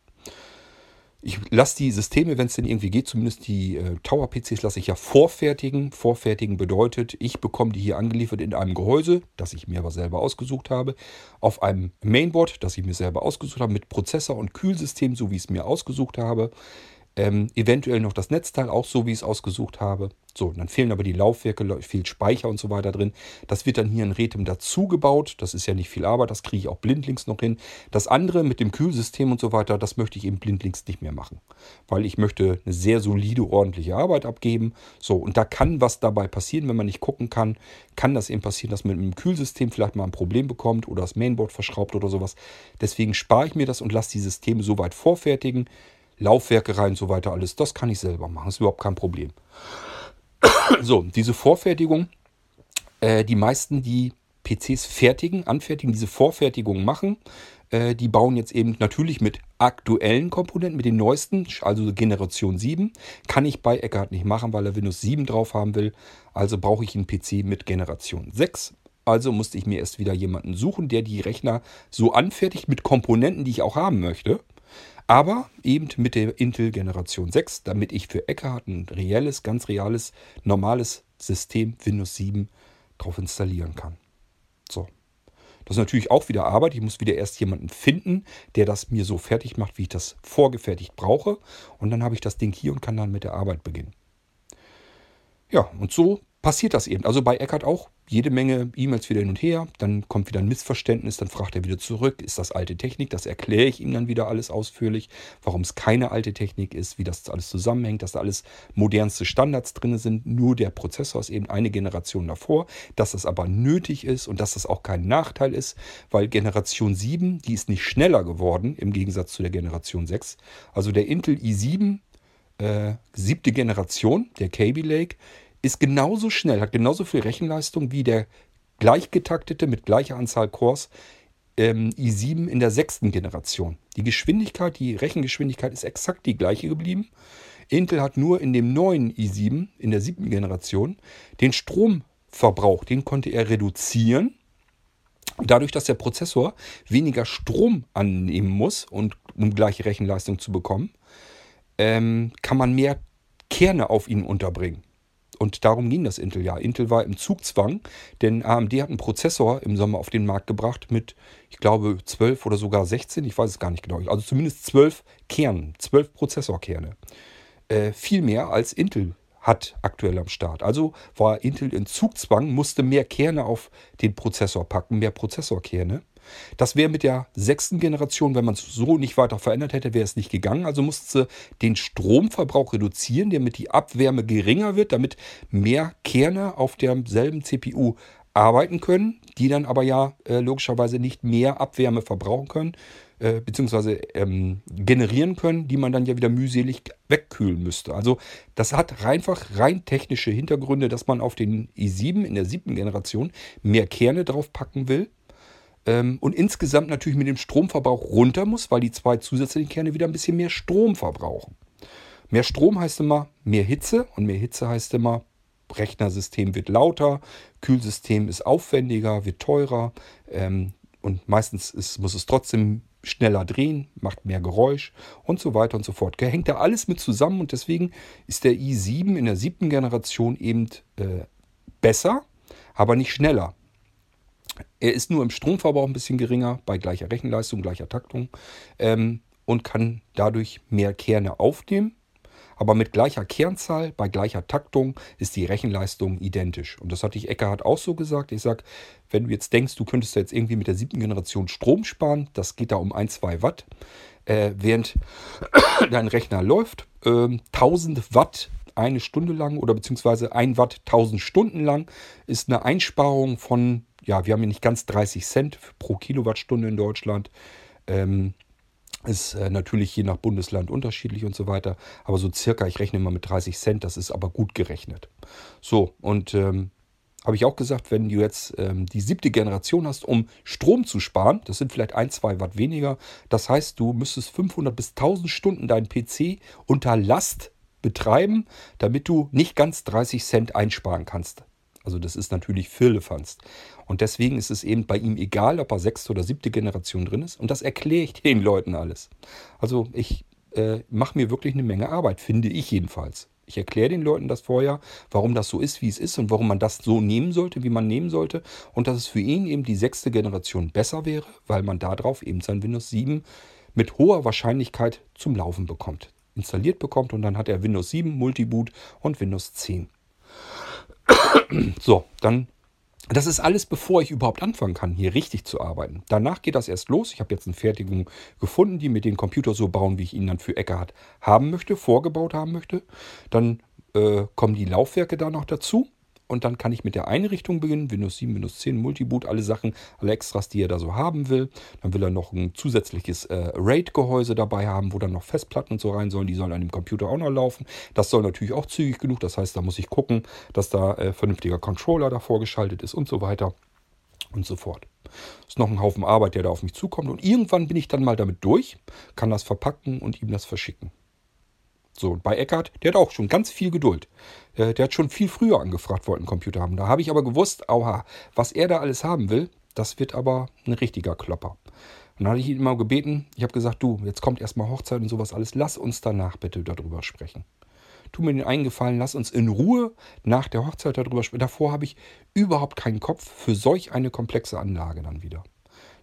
Ich lasse die Systeme, wenn es denn irgendwie geht, zumindest die äh, Tower-PCs lasse ich ja vorfertigen. Vorfertigen bedeutet, ich bekomme die hier angeliefert in einem Gehäuse, das ich mir aber selber ausgesucht habe, auf einem Mainboard, das ich mir selber ausgesucht habe, mit Prozessor und Kühlsystem, so wie ich es mir ausgesucht habe. Ähm, eventuell noch das Netzteil, auch so wie ich es ausgesucht habe. So, dann fehlen aber die Laufwerke, viel Speicher und so weiter drin. Das wird dann hier in Retem dazu gebaut. Das ist ja nicht viel Arbeit, das kriege ich auch blindlings noch hin. Das andere mit dem Kühlsystem und so weiter, das möchte ich eben blindlings nicht mehr machen. Weil ich möchte eine sehr solide, ordentliche Arbeit abgeben. So, und da kann was dabei passieren, wenn man nicht gucken kann. Kann das eben passieren, dass man mit dem Kühlsystem vielleicht mal ein Problem bekommt oder das Mainboard verschraubt oder sowas. Deswegen spare ich mir das und lasse die Systeme so weit vorfertigen. Laufwerke rein und so weiter, alles. Das kann ich selber machen. Ist überhaupt kein Problem. so, diese Vorfertigung, äh, die meisten, die PCs fertigen, anfertigen, diese Vorfertigung machen, äh, die bauen jetzt eben natürlich mit aktuellen Komponenten, mit den neuesten, also Generation 7. Kann ich bei Eckert nicht machen, weil er Windows 7 drauf haben will. Also brauche ich einen PC mit Generation 6. Also musste ich mir erst wieder jemanden suchen, der die Rechner so anfertigt mit Komponenten, die ich auch haben möchte. Aber eben mit der Intel Generation 6, damit ich für Eckhart ein reelles, ganz reales, normales System Windows 7 drauf installieren kann. So. Das ist natürlich auch wieder Arbeit. Ich muss wieder erst jemanden finden, der das mir so fertig macht, wie ich das vorgefertigt brauche. Und dann habe ich das Ding hier und kann dann mit der Arbeit beginnen. Ja, und so passiert das eben. Also bei Eckert auch jede Menge E-Mails wieder hin und her. Dann kommt wieder ein Missverständnis, dann fragt er wieder zurück, ist das alte Technik? Das erkläre ich ihm dann wieder alles ausführlich, warum es keine alte Technik ist, wie das alles zusammenhängt, dass da alles modernste Standards drin sind. Nur der Prozessor ist eben eine Generation davor, dass das aber nötig ist und dass das auch kein Nachteil ist, weil Generation 7, die ist nicht schneller geworden im Gegensatz zu der Generation 6. Also der Intel i7 äh, siebte Generation, der Kaby Lake, ist genauso schnell, hat genauso viel Rechenleistung wie der gleichgetaktete mit gleicher Anzahl Cores ähm, i7 in der sechsten Generation. Die Geschwindigkeit, die Rechengeschwindigkeit ist exakt die gleiche geblieben. Intel hat nur in dem neuen i7 in der siebten Generation den Stromverbrauch, den konnte er reduzieren. Dadurch, dass der Prozessor weniger Strom annehmen muss, und, um gleiche Rechenleistung zu bekommen, ähm, kann man mehr Kerne auf ihn unterbringen. Und darum ging das Intel ja. Intel war im Zugzwang, denn AMD hat einen Prozessor im Sommer auf den Markt gebracht mit, ich glaube, 12 oder sogar 16, ich weiß es gar nicht genau. Also zumindest 12 Kernen, 12 Prozessorkerne. Äh, viel mehr als Intel hat aktuell am Start. Also war Intel in Zugzwang, musste mehr Kerne auf den Prozessor packen, mehr Prozessorkerne. Das wäre mit der sechsten Generation, wenn man es so nicht weiter verändert hätte, wäre es nicht gegangen. Also musste sie den Stromverbrauch reduzieren, damit die Abwärme geringer wird, damit mehr Kerne auf derselben CPU arbeiten können, die dann aber ja äh, logischerweise nicht mehr Abwärme verbrauchen können, äh, beziehungsweise ähm, generieren können, die man dann ja wieder mühselig wegkühlen müsste. Also das hat einfach rein technische Hintergründe, dass man auf den i7 in der siebten Generation mehr Kerne draufpacken will ähm, und insgesamt natürlich mit dem Stromverbrauch runter muss, weil die zwei zusätzlichen Kerne wieder ein bisschen mehr Strom verbrauchen. Mehr Strom heißt immer mehr Hitze und mehr Hitze heißt immer, Rechnersystem wird lauter, Kühlsystem ist aufwendiger, wird teurer ähm, und meistens ist, muss es trotzdem schneller drehen, macht mehr Geräusch und so weiter und so fort. Hängt da alles mit zusammen und deswegen ist der i7 in der siebten Generation eben äh, besser, aber nicht schneller. Er ist nur im Stromverbrauch ein bisschen geringer, bei gleicher Rechenleistung, gleicher Taktung ähm, und kann dadurch mehr Kerne aufnehmen. Aber mit gleicher Kernzahl, bei gleicher Taktung ist die Rechenleistung identisch. Und das hatte ich Eckhard auch so gesagt. Ich sage, wenn du jetzt denkst, du könntest jetzt irgendwie mit der siebten Generation Strom sparen, das geht da um 1, 2 Watt, äh, während dein Rechner läuft, äh, 1000 Watt eine Stunde lang oder beziehungsweise 1 Watt 1000 Stunden lang ist eine Einsparung von ja, wir haben hier nicht ganz 30 Cent pro Kilowattstunde in Deutschland. Ähm, Ist äh, natürlich je nach Bundesland unterschiedlich und so weiter. Aber so circa, ich rechne mal mit 30 Cent, das ist aber gut gerechnet. So, und ähm, habe ich auch gesagt, wenn du jetzt ähm, die siebte Generation hast, um Strom zu sparen, das sind vielleicht ein, zwei Watt weniger. Das heißt, du müsstest 500 bis 1000 Stunden deinen PC unter Last betreiben, damit du nicht ganz 30 Cent einsparen kannst. Also das ist natürlich Firlefanz. Und deswegen ist es eben bei ihm egal, ob er sechste oder siebte Generation drin ist. Und das erkläre ich den Leuten alles. Also ich äh, mache mir wirklich eine Menge Arbeit, finde ich jedenfalls. Ich erkläre den Leuten das vorher, warum das so ist, wie es ist und warum man das so nehmen sollte, wie man nehmen sollte. Und dass es für ihn eben die sechste Generation besser wäre, weil man darauf eben sein Windows 7 mit hoher Wahrscheinlichkeit zum Laufen bekommt. Installiert bekommt und dann hat er Windows 7, Multiboot und Windows 10. So, dann das ist alles, bevor ich überhaupt anfangen kann, hier richtig zu arbeiten. Danach geht das erst los. Ich habe jetzt eine Fertigung gefunden, die mir den Computer so bauen, wie ich ihn dann für Eckhardt haben möchte, vorgebaut haben möchte. Dann äh, kommen die Laufwerke da noch dazu und dann kann ich mit der Einrichtung beginnen. Windows 7, Windows 10, Multiboot, alle Sachen, alle Extras, die er da so haben will. Dann will er noch ein zusätzliches äh, RAID-Gehäuse dabei haben, wo dann noch Festplatten und so rein sollen. Die sollen an dem Computer auch noch laufen. Das soll natürlich auch zügig genug. Das heißt, da muss ich gucken, dass da äh, vernünftiger Controller davor geschaltet ist und so weiter und so fort. Ist noch ein Haufen Arbeit, der da auf mich zukommt. Und irgendwann bin ich dann mal damit durch, kann das verpacken und ihm das verschicken. So, und bei Eckart, der hat auch schon ganz viel Geduld. Äh, der hat schon viel früher angefragt, wollte einen Computer haben. Da habe ich aber gewusst, auha, was er da alles haben will, das wird aber ein richtiger Klopper. Und dann hatte ich ihn immer gebeten, ich habe gesagt, du, jetzt kommt erstmal Hochzeit und sowas alles, lass uns danach bitte darüber sprechen. Tu mir den eingefallen, lass uns in Ruhe nach der Hochzeit darüber sprechen. Davor habe ich überhaupt keinen Kopf für solch eine komplexe Anlage dann wieder.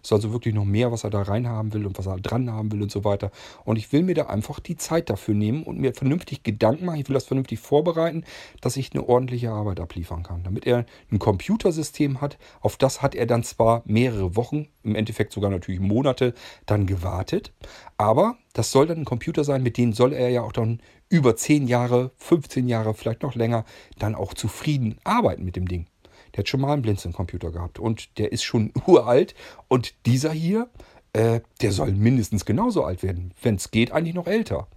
Ist also wirklich noch mehr, was er da reinhaben will und was er dran haben will und so weiter. Und ich will mir da einfach die Zeit dafür nehmen und mir vernünftig Gedanken machen. Ich will das vernünftig vorbereiten, dass ich eine ordentliche Arbeit abliefern kann. Damit er ein Computersystem hat, auf das hat er dann zwar mehrere Wochen, im Endeffekt sogar natürlich Monate, dann gewartet. Aber das soll dann ein Computer sein, mit dem soll er ja auch dann über 10 Jahre, 15 Jahre, vielleicht noch länger, dann auch zufrieden arbeiten mit dem Ding. Der hat schon mal einen Blinzeln-Computer gehabt und der ist schon uralt. Und dieser hier, äh, der soll mindestens genauso alt werden. Wenn es geht, eigentlich noch älter.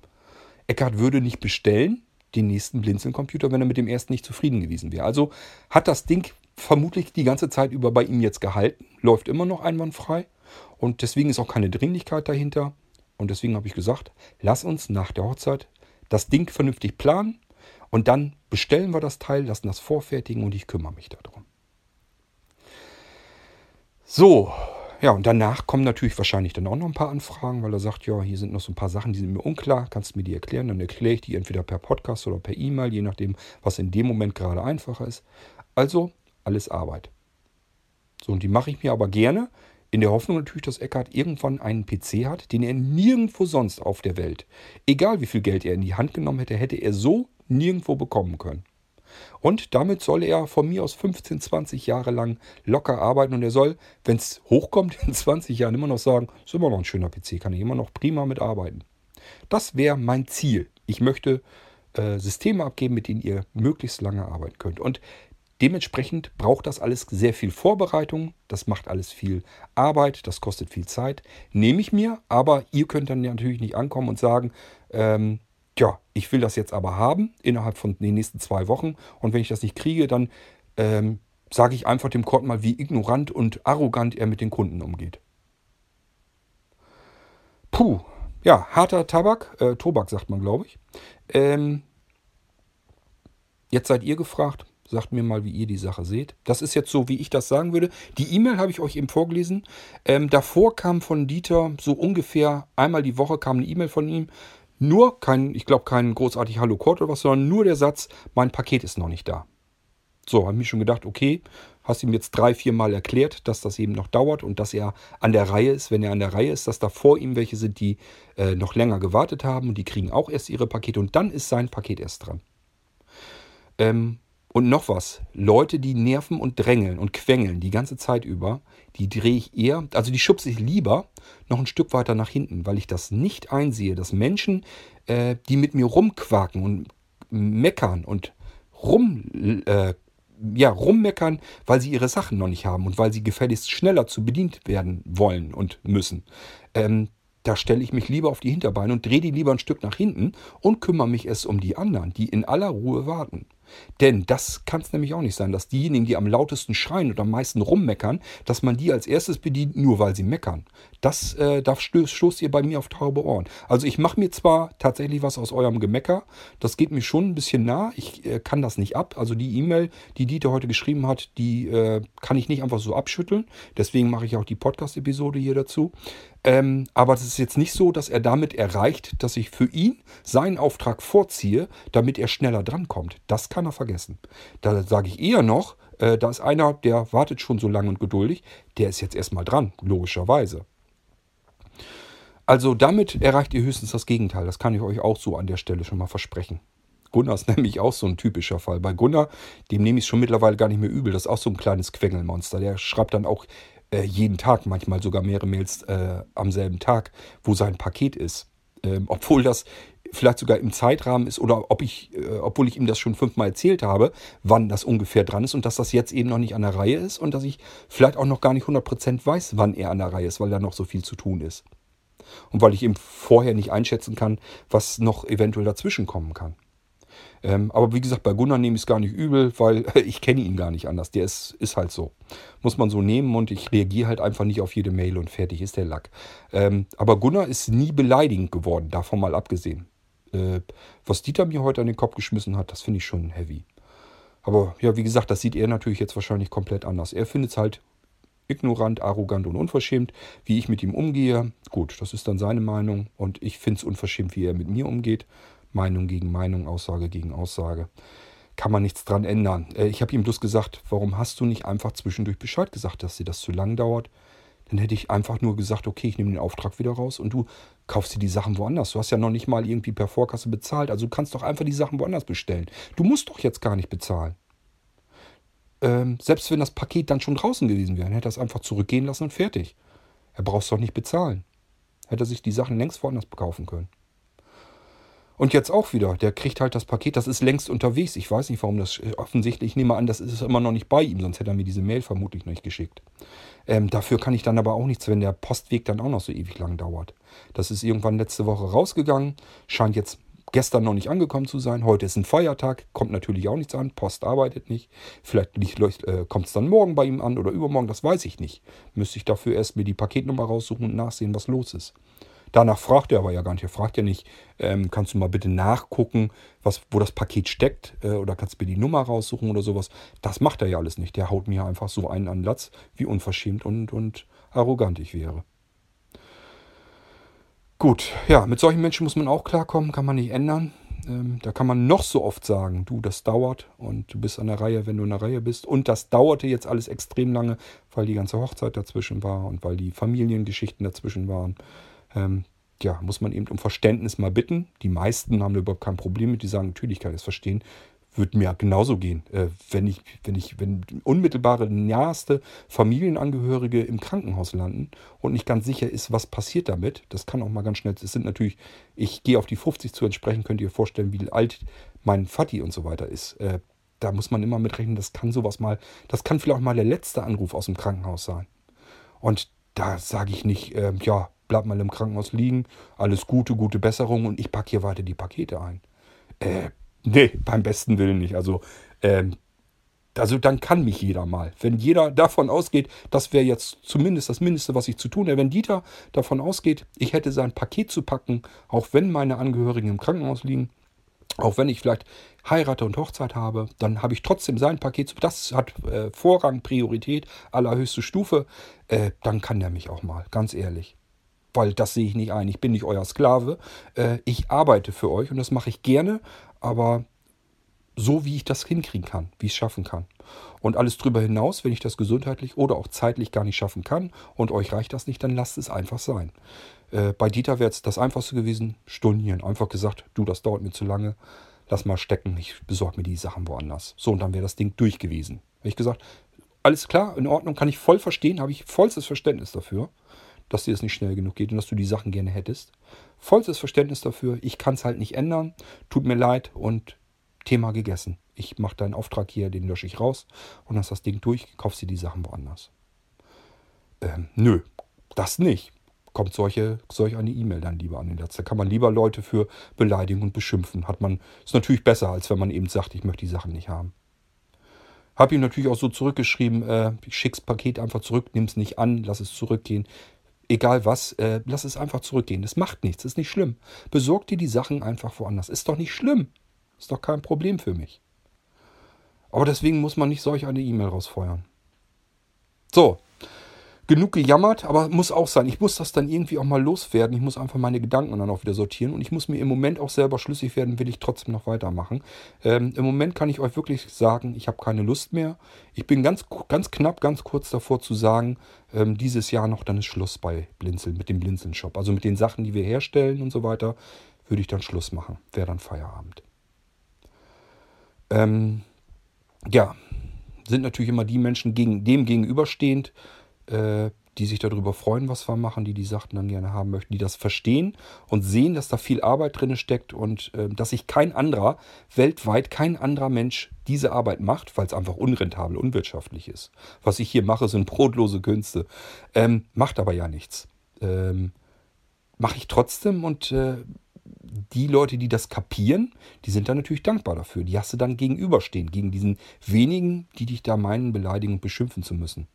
Eckart würde nicht bestellen, den nächsten Blinzeln-Computer, wenn er mit dem ersten nicht zufrieden gewesen wäre. Also hat das Ding vermutlich die ganze Zeit über bei ihm jetzt gehalten, läuft immer noch einwandfrei und deswegen ist auch keine Dringlichkeit dahinter. Und deswegen habe ich gesagt, lass uns nach der Hochzeit das Ding vernünftig planen und dann bestellen wir das Teil, lassen das vorfertigen und ich kümmere mich darum. So, ja, und danach kommen natürlich wahrscheinlich dann auch noch ein paar Anfragen, weil er sagt, ja, hier sind noch so ein paar Sachen, die sind mir unklar, kannst du mir die erklären? Dann erkläre ich die entweder per Podcast oder per E-Mail, je nachdem, was in dem Moment gerade einfacher ist. Also alles Arbeit. So, und die mache ich mir aber gerne, in der Hoffnung natürlich, dass Eckart irgendwann einen PC hat, den er nirgendwo sonst auf der Welt, egal wie viel Geld er in die Hand genommen hätte, hätte er so nirgendwo bekommen können. Und damit soll er von mir aus 15, 20 Jahre lang locker arbeiten und er soll, wenn es hochkommt, in 20 Jahren immer noch sagen, ist immer noch ein schöner PC, kann ich immer noch prima mitarbeiten. Das wäre mein Ziel. Ich möchte äh, Systeme abgeben, mit denen ihr möglichst lange arbeiten könnt. Und dementsprechend braucht das alles sehr viel Vorbereitung, das macht alles viel Arbeit, das kostet viel Zeit. Nehme ich mir, aber ihr könnt dann natürlich nicht ankommen und sagen, ähm, Tja, ich will das jetzt aber haben innerhalb von den nächsten zwei Wochen. Und wenn ich das nicht kriege, dann ähm, sage ich einfach dem Kurt mal, wie ignorant und arrogant er mit den Kunden umgeht. Puh, ja, harter Tabak, äh, Tobak sagt man, glaube ich. Ähm, jetzt seid ihr gefragt. Sagt mir mal, wie ihr die Sache seht. Das ist jetzt so, wie ich das sagen würde. Die E-Mail habe ich euch eben vorgelesen. Ähm, davor kam von Dieter so ungefähr einmal die Woche kam eine E-Mail von ihm. Nur kein, ich glaube, kein großartig Hallo Kurt oder was, sondern nur der Satz, mein Paket ist noch nicht da. So, habe ich mir schon gedacht, okay, hast ihm jetzt drei, vier Mal erklärt, dass das eben noch dauert und dass er an der Reihe ist. Wenn er an der Reihe ist, dass da vor ihm welche sind, die äh, noch länger gewartet haben und die kriegen auch erst ihre Pakete und dann ist sein Paket erst dran. Ähm, und noch was, Leute, die nerven und drängeln und quengeln die ganze Zeit über, die drehe ich eher, also die schubse ich lieber noch ein Stück weiter nach hinten, weil ich das nicht einsehe, dass Menschen, äh, die mit mir rumquaken und meckern und rum, äh, ja, rummeckern, weil sie ihre Sachen noch nicht haben und weil sie gefälligst schneller zu bedient werden wollen und müssen, ähm, da stelle ich mich lieber auf die Hinterbeine und drehe die lieber ein Stück nach hinten und kümmere mich erst um die anderen, die in aller Ruhe warten. Denn das kann es nämlich auch nicht sein, dass diejenigen, die am lautesten schreien und am meisten rummeckern, dass man die als erstes bedient, nur weil sie meckern. Das, äh, da stößt, stoßt ihr bei mir auf taube Ohren. Also ich mache mir zwar tatsächlich was aus eurem Gemecker, das geht mir schon ein bisschen nah, ich äh, kann das nicht ab. Also die E-Mail, die Dieter heute geschrieben hat, die äh, kann ich nicht einfach so abschütteln. Deswegen mache ich auch die Podcast-Episode hier dazu. Ähm, aber es ist jetzt nicht so, dass er damit erreicht, dass ich für ihn seinen Auftrag vorziehe, damit er schneller drankommt. Das kann er vergessen. Da sage ich eher noch, äh, da ist einer, der wartet schon so lange und geduldig, der ist jetzt erstmal dran, logischerweise. Also damit erreicht ihr höchstens das Gegenteil. Das kann ich euch auch so an der Stelle schon mal versprechen. Gunnar ist nämlich auch so ein typischer Fall. Bei Gunnar, dem nehme ich es schon mittlerweile gar nicht mehr übel. Das ist auch so ein kleines Quengelmonster. Der schreibt dann auch äh, jeden Tag, manchmal sogar mehrere Mails äh, am selben Tag, wo sein Paket ist. Ähm, obwohl das vielleicht sogar im Zeitrahmen ist oder ob ich, äh, obwohl ich ihm das schon fünfmal erzählt habe, wann das ungefähr dran ist und dass das jetzt eben noch nicht an der Reihe ist und dass ich vielleicht auch noch gar nicht 100% weiß, wann er an der Reihe ist, weil da noch so viel zu tun ist. Und weil ich eben vorher nicht einschätzen kann, was noch eventuell dazwischen kommen kann. Ähm, aber wie gesagt, bei Gunnar nehme ich es gar nicht übel, weil ich kenne ihn gar nicht anders. Der ist, ist halt so. Muss man so nehmen und ich reagiere halt einfach nicht auf jede Mail und fertig ist der Lack. Ähm, aber Gunnar ist nie beleidigend geworden, davon mal abgesehen. Äh, was Dieter mir heute an den Kopf geschmissen hat, das finde ich schon heavy. Aber ja, wie gesagt, das sieht er natürlich jetzt wahrscheinlich komplett anders. Er findet es halt ignorant, arrogant und unverschämt, wie ich mit ihm umgehe. Gut, das ist dann seine Meinung und ich finde es unverschämt, wie er mit mir umgeht. Meinung gegen Meinung, Aussage gegen Aussage. Kann man nichts dran ändern. Äh, ich habe ihm bloß gesagt, warum hast du nicht einfach zwischendurch Bescheid gesagt, dass dir das zu lang dauert? Dann hätte ich einfach nur gesagt, okay, ich nehme den Auftrag wieder raus und du kaufst dir die Sachen woanders. Du hast ja noch nicht mal irgendwie per Vorkasse bezahlt. Also du kannst doch einfach die Sachen woanders bestellen. Du musst doch jetzt gar nicht bezahlen. Ähm, selbst wenn das Paket dann schon draußen gewesen wäre, hätte er es einfach zurückgehen lassen und fertig. Er braucht es doch nicht bezahlen. Hätte er sich die Sachen längst woanders kaufen können. Und jetzt auch wieder, der kriegt halt das Paket, das ist längst unterwegs. Ich weiß nicht, warum das äh, offensichtlich, ich nehme an, das ist immer noch nicht bei ihm, sonst hätte er mir diese Mail vermutlich noch nicht geschickt. Ähm, dafür kann ich dann aber auch nichts, wenn der Postweg dann auch noch so ewig lang dauert. Das ist irgendwann letzte Woche rausgegangen, scheint jetzt gestern noch nicht angekommen zu sein. Heute ist ein Feiertag, kommt natürlich auch nichts an. Post arbeitet nicht. Vielleicht äh, kommt es dann morgen bei ihm an oder übermorgen, das weiß ich nicht. Müsste ich dafür erst mir die Paketnummer raussuchen und nachsehen, was los ist. Danach fragt er aber ja gar nicht. Er fragt ja nicht, ähm, kannst du mal bitte nachgucken, was, wo das Paket steckt äh, oder kannst du mir die Nummer raussuchen oder sowas. Das macht er ja alles nicht. Der haut mir einfach so einen an wie unverschämt und, und arrogant ich wäre. Gut, ja, mit solchen Menschen muss man auch klarkommen, kann man nicht ändern. Ähm, da kann man noch so oft sagen, du, das dauert und du bist an der Reihe, wenn du in der Reihe bist. Und das dauerte jetzt alles extrem lange, weil die ganze Hochzeit dazwischen war und weil die Familiengeschichten dazwischen waren. Ähm, ja, muss man eben um Verständnis mal bitten. Die meisten haben überhaupt kein Problem mit, die sagen, natürlich kann ich es verstehen. Würde mir genauso gehen, äh, wenn ich, wenn ich, wenn unmittelbare naheste Familienangehörige im Krankenhaus landen und nicht ganz sicher ist, was passiert damit. Das kann auch mal ganz schnell. Es sind natürlich, ich gehe auf die 50 zu, entsprechend könnt ihr vorstellen, wie alt mein Vati und so weiter ist. Äh, da muss man immer mitrechnen, das kann sowas mal, das kann vielleicht auch mal der letzte Anruf aus dem Krankenhaus sein. Und da sage ich nicht, äh, ja, bleib mal im Krankenhaus liegen, alles Gute, gute Besserung und ich packe hier weiter die Pakete ein. Äh, nee, beim besten Willen nicht. Also, ähm, also dann kann mich jeder mal. Wenn jeder davon ausgeht, das wäre jetzt zumindest das Mindeste, was ich zu tun hätte. Wenn Dieter davon ausgeht, ich hätte sein Paket zu packen, auch wenn meine Angehörigen im Krankenhaus liegen, auch wenn ich vielleicht heirate und Hochzeit habe, dann habe ich trotzdem sein Paket. Das hat äh, Vorrang, Priorität, allerhöchste Stufe. Äh, dann kann der mich auch mal, ganz ehrlich weil das sehe ich nicht ein. Ich bin nicht euer Sklave. Äh, ich arbeite für euch und das mache ich gerne, aber so, wie ich das hinkriegen kann, wie ich es schaffen kann. Und alles darüber hinaus, wenn ich das gesundheitlich oder auch zeitlich gar nicht schaffen kann und euch reicht das nicht, dann lasst es einfach sein. Äh, bei Dieter wäre es das Einfachste gewesen, stornieren. Einfach gesagt, du, das dauert mir zu lange, lass mal stecken, ich besorge mir die Sachen woanders. So, und dann wäre das Ding durch gewesen. Habe ich gesagt, alles klar, in Ordnung, kann ich voll verstehen, habe ich vollstes Verständnis dafür dass dir es nicht schnell genug geht und dass du die Sachen gerne hättest. Vollstes Verständnis dafür. Ich kann es halt nicht ändern. Tut mir leid und Thema gegessen. Ich mache deinen Auftrag hier, den lösche ich raus und hast das Ding durch, kaufst dir die Sachen woanders. Ähm, nö, das nicht. kommt solche, solch eine E-Mail dann lieber an den Latz. Da kann man lieber Leute für beleidigen und beschimpfen. Hat man, ist natürlich besser, als wenn man eben sagt, ich möchte die Sachen nicht haben. Habe ihm natürlich auch so zurückgeschrieben, äh, schick's Paket einfach zurück, nimm es nicht an, lass es zurückgehen. Egal was, äh, lass es einfach zurückgehen. Das macht nichts, ist nicht schlimm. Besorg dir die Sachen einfach woanders. Ist doch nicht schlimm. Ist doch kein Problem für mich. Aber deswegen muss man nicht solch eine E-Mail rausfeuern. So, genug gejammert, aber muss auch sein. Ich muss das dann irgendwie auch mal loswerden. Ich muss einfach meine Gedanken dann auch wieder sortieren und ich muss mir im Moment auch selber schlüssig werden, will ich trotzdem noch weitermachen. Ähm, Im Moment kann ich euch wirklich sagen, ich habe keine Lust mehr. Ich bin ganz, ganz knapp, ganz kurz davor zu sagen, ähm, dieses Jahr noch dann ist Schluss bei Blinzeln, mit dem Blinzeln-Shop. Also mit den Sachen, die wir herstellen und so weiter, würde ich dann Schluss machen. Wäre dann Feierabend. Ähm, ja, sind natürlich immer die Menschen gegen, dem gegenüberstehend, äh, die sich darüber freuen, was wir machen, die die Sachen dann gerne haben möchten, die das verstehen und sehen, dass da viel Arbeit drin steckt und äh, dass sich kein anderer, weltweit kein anderer Mensch diese Arbeit macht, weil es einfach unrentabel, unwirtschaftlich ist. Was ich hier mache, sind brotlose Künste. Ähm, macht aber ja nichts. Ähm, mache ich trotzdem und äh, die Leute, die das kapieren, die sind dann natürlich dankbar dafür. Die hast du dann gegenüberstehen, gegen diesen wenigen, die dich da meinen, beleidigen und beschimpfen zu müssen.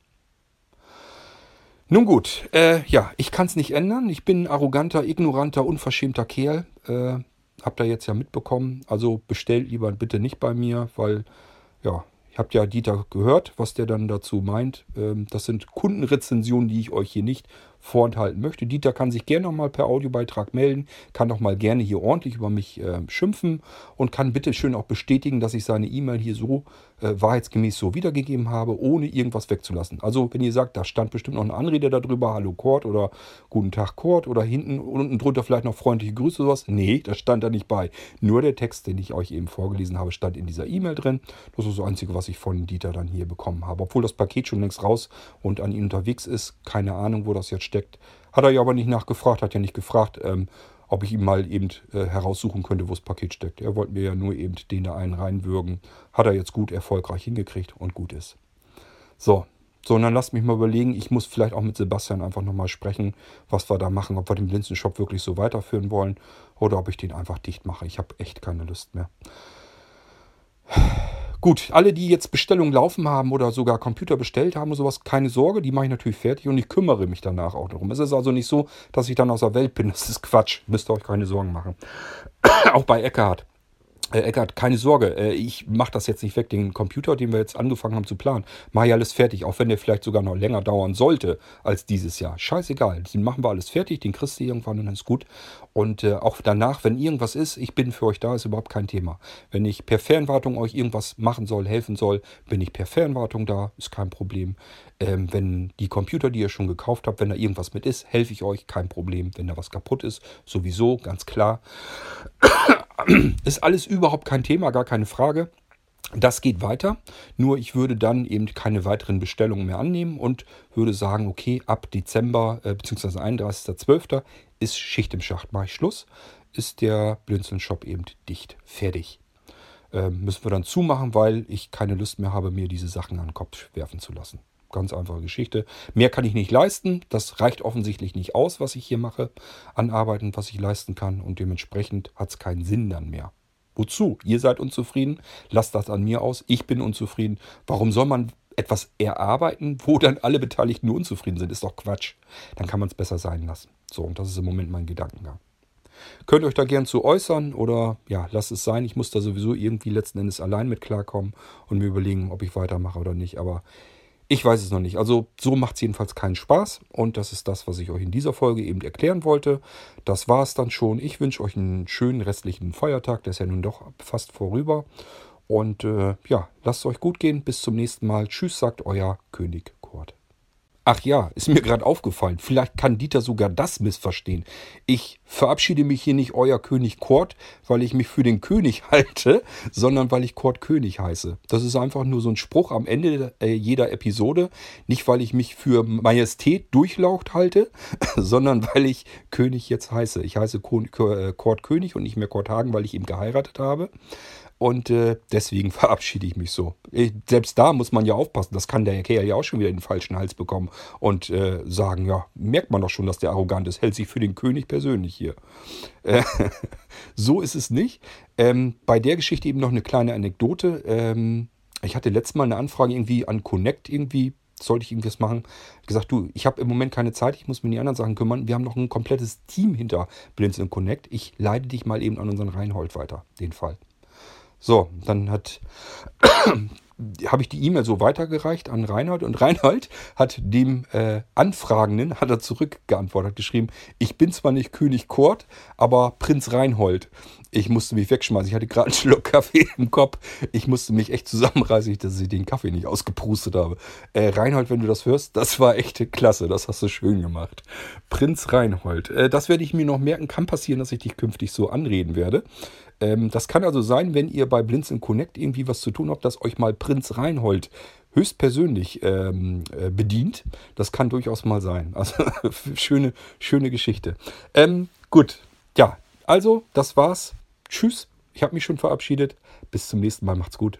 Nun gut, äh, ja, ich kann es nicht ändern. Ich bin ein arroganter, ignoranter, unverschämter Kerl. Äh, habt ihr jetzt ja mitbekommen. Also bestellt lieber bitte nicht bei mir, weil, ja, ihr habt ja Dieter gehört, was der dann dazu meint. Ähm, das sind Kundenrezensionen, die ich euch hier nicht vorenthalten möchte. Dieter kann sich gerne nochmal per Audiobeitrag melden, kann auch mal gerne hier ordentlich über mich äh, schimpfen und kann bitte schön auch bestätigen, dass ich seine E-Mail hier so äh, wahrheitsgemäß so wiedergegeben habe, ohne irgendwas wegzulassen. Also wenn ihr sagt, da stand bestimmt noch eine Anrede darüber, Hallo Kurt oder Guten Tag Kurt oder hinten unten drunter vielleicht noch freundliche Grüße oder sowas. Nee, das stand da nicht bei. Nur der Text, den ich euch eben vorgelesen habe, stand in dieser E-Mail drin. Das ist das Einzige, was ich von Dieter dann hier bekommen habe. Obwohl das Paket schon längst raus und an ihn unterwegs ist. Keine Ahnung, wo das jetzt steckt. Hat er ja aber nicht nachgefragt, hat ja nicht gefragt, ähm, ob ich ihm mal eben äh, heraussuchen könnte, wo das Paket steckt. Er wollte mir ja nur eben den da einen reinwürgen. Hat er jetzt gut erfolgreich hingekriegt und gut ist. So, so, und dann lasst mich mal überlegen, ich muss vielleicht auch mit Sebastian einfach nochmal sprechen, was wir da machen, ob wir den Blinzenshop wirklich so weiterführen wollen oder ob ich den einfach dicht mache. Ich habe echt keine Lust mehr. Gut, alle, die jetzt Bestellungen laufen haben oder sogar Computer bestellt haben und sowas, keine Sorge, die mache ich natürlich fertig und ich kümmere mich danach auch darum. Es ist also nicht so, dass ich dann aus der Welt bin. Das ist Quatsch. Müsst ihr euch keine Sorgen machen. auch bei Eckhart. Äh, Eckart, keine Sorge, äh, ich mache das jetzt nicht weg, den Computer, den wir jetzt angefangen haben zu planen, mache ich alles fertig, auch wenn der vielleicht sogar noch länger dauern sollte als dieses Jahr. Scheißegal, den machen wir alles fertig, den kriegst du irgendwann und dann ist gut. Und äh, auch danach, wenn irgendwas ist, ich bin für euch da, ist überhaupt kein Thema. Wenn ich per Fernwartung euch irgendwas machen soll, helfen soll, bin ich per Fernwartung da, ist kein Problem. Ähm, wenn die Computer, die ihr schon gekauft habt, wenn da irgendwas mit ist, helfe ich euch, kein Problem. Wenn da was kaputt ist, sowieso, ganz klar. Ist alles überhaupt kein Thema, gar keine Frage. Das geht weiter, nur ich würde dann eben keine weiteren Bestellungen mehr annehmen und würde sagen, okay, ab Dezember äh, bzw. 31.12. ist Schicht im Schacht, mache ich Schluss, ist der Blinzeln-Shop eben dicht, fertig. Ähm, müssen wir dann zumachen, weil ich keine Lust mehr habe, mir diese Sachen an den Kopf werfen zu lassen. Ganz einfache Geschichte. Mehr kann ich nicht leisten. Das reicht offensichtlich nicht aus, was ich hier mache an Arbeiten, was ich leisten kann. Und dementsprechend hat es keinen Sinn dann mehr. Wozu? Ihr seid unzufrieden. Lasst das an mir aus. Ich bin unzufrieden. Warum soll man etwas erarbeiten, wo dann alle Beteiligten nur unzufrieden sind? Ist doch Quatsch. Dann kann man es besser sein lassen. So, und das ist im Moment mein Gedankengang. Könnt euch da gern zu äußern oder ja, lasst es sein. Ich muss da sowieso irgendwie letzten Endes allein mit klarkommen und mir überlegen, ob ich weitermache oder nicht. Aber ich weiß es noch nicht. Also so macht es jedenfalls keinen Spaß. Und das ist das, was ich euch in dieser Folge eben erklären wollte. Das war es dann schon. Ich wünsche euch einen schönen restlichen Feiertag. Der ist ja nun doch fast vorüber. Und äh, ja, lasst es euch gut gehen. Bis zum nächsten Mal. Tschüss, sagt euer König. Ach ja, ist mir gerade aufgefallen. Vielleicht kann Dieter sogar das missverstehen. Ich verabschiede mich hier nicht euer König Kurt, weil ich mich für den König halte, sondern weil ich Kurt König heiße. Das ist einfach nur so ein Spruch am Ende äh, jeder Episode. Nicht, weil ich mich für Majestät durchlaucht halte, sondern weil ich König jetzt heiße. Ich heiße äh, Kurt König und nicht mehr Kurt Hagen, weil ich ihn geheiratet habe. Und äh, deswegen verabschiede ich mich so. Ich, selbst da muss man ja aufpassen. Das kann der Kerl ja auch schon wieder in den falschen Hals bekommen und äh, sagen, ja, merkt man doch schon, dass der arrogant ist. Hält sich für den König persönlich hier. Äh, so ist es nicht. Ähm, bei der Geschichte eben noch eine kleine Anekdote. Ähm, ich hatte letztes Mal eine Anfrage irgendwie an Connect irgendwie sollte ich irgendwas machen. Gesagt, du, ich habe im Moment keine Zeit, ich muss mir um die anderen Sachen kümmern. Wir haben noch ein komplettes Team hinter Blinzeln Connect. Ich leite dich mal eben an unseren Reinhold weiter, den Fall. So, dann hat habe ich die E-Mail so weitergereicht an Reinhold und Reinhold hat dem äh, Anfragenden, hat er zurückgeantwortet, geschrieben, ich bin zwar nicht König Kurt, aber Prinz Reinhold. Ich musste mich wegschmeißen. Ich hatte gerade einen Schluck Kaffee im Kopf. Ich musste mich echt zusammenreißen, dass ich den Kaffee nicht ausgeprustet habe. Äh, Reinhold, wenn du das hörst, das war echt klasse. Das hast du schön gemacht. Prinz Reinhold. Äh, das werde ich mir noch merken. Kann passieren, dass ich dich künftig so anreden werde. Ähm, das kann also sein, wenn ihr bei Blinzeln Connect irgendwie was zu tun habt, dass euch mal Prinz Reinhold höchstpersönlich ähm, äh, bedient. Das kann durchaus mal sein. Also schöne, schöne Geschichte. Ähm, gut, ja, also das war's. Tschüss. Ich habe mich schon verabschiedet. Bis zum nächsten Mal. Macht's gut.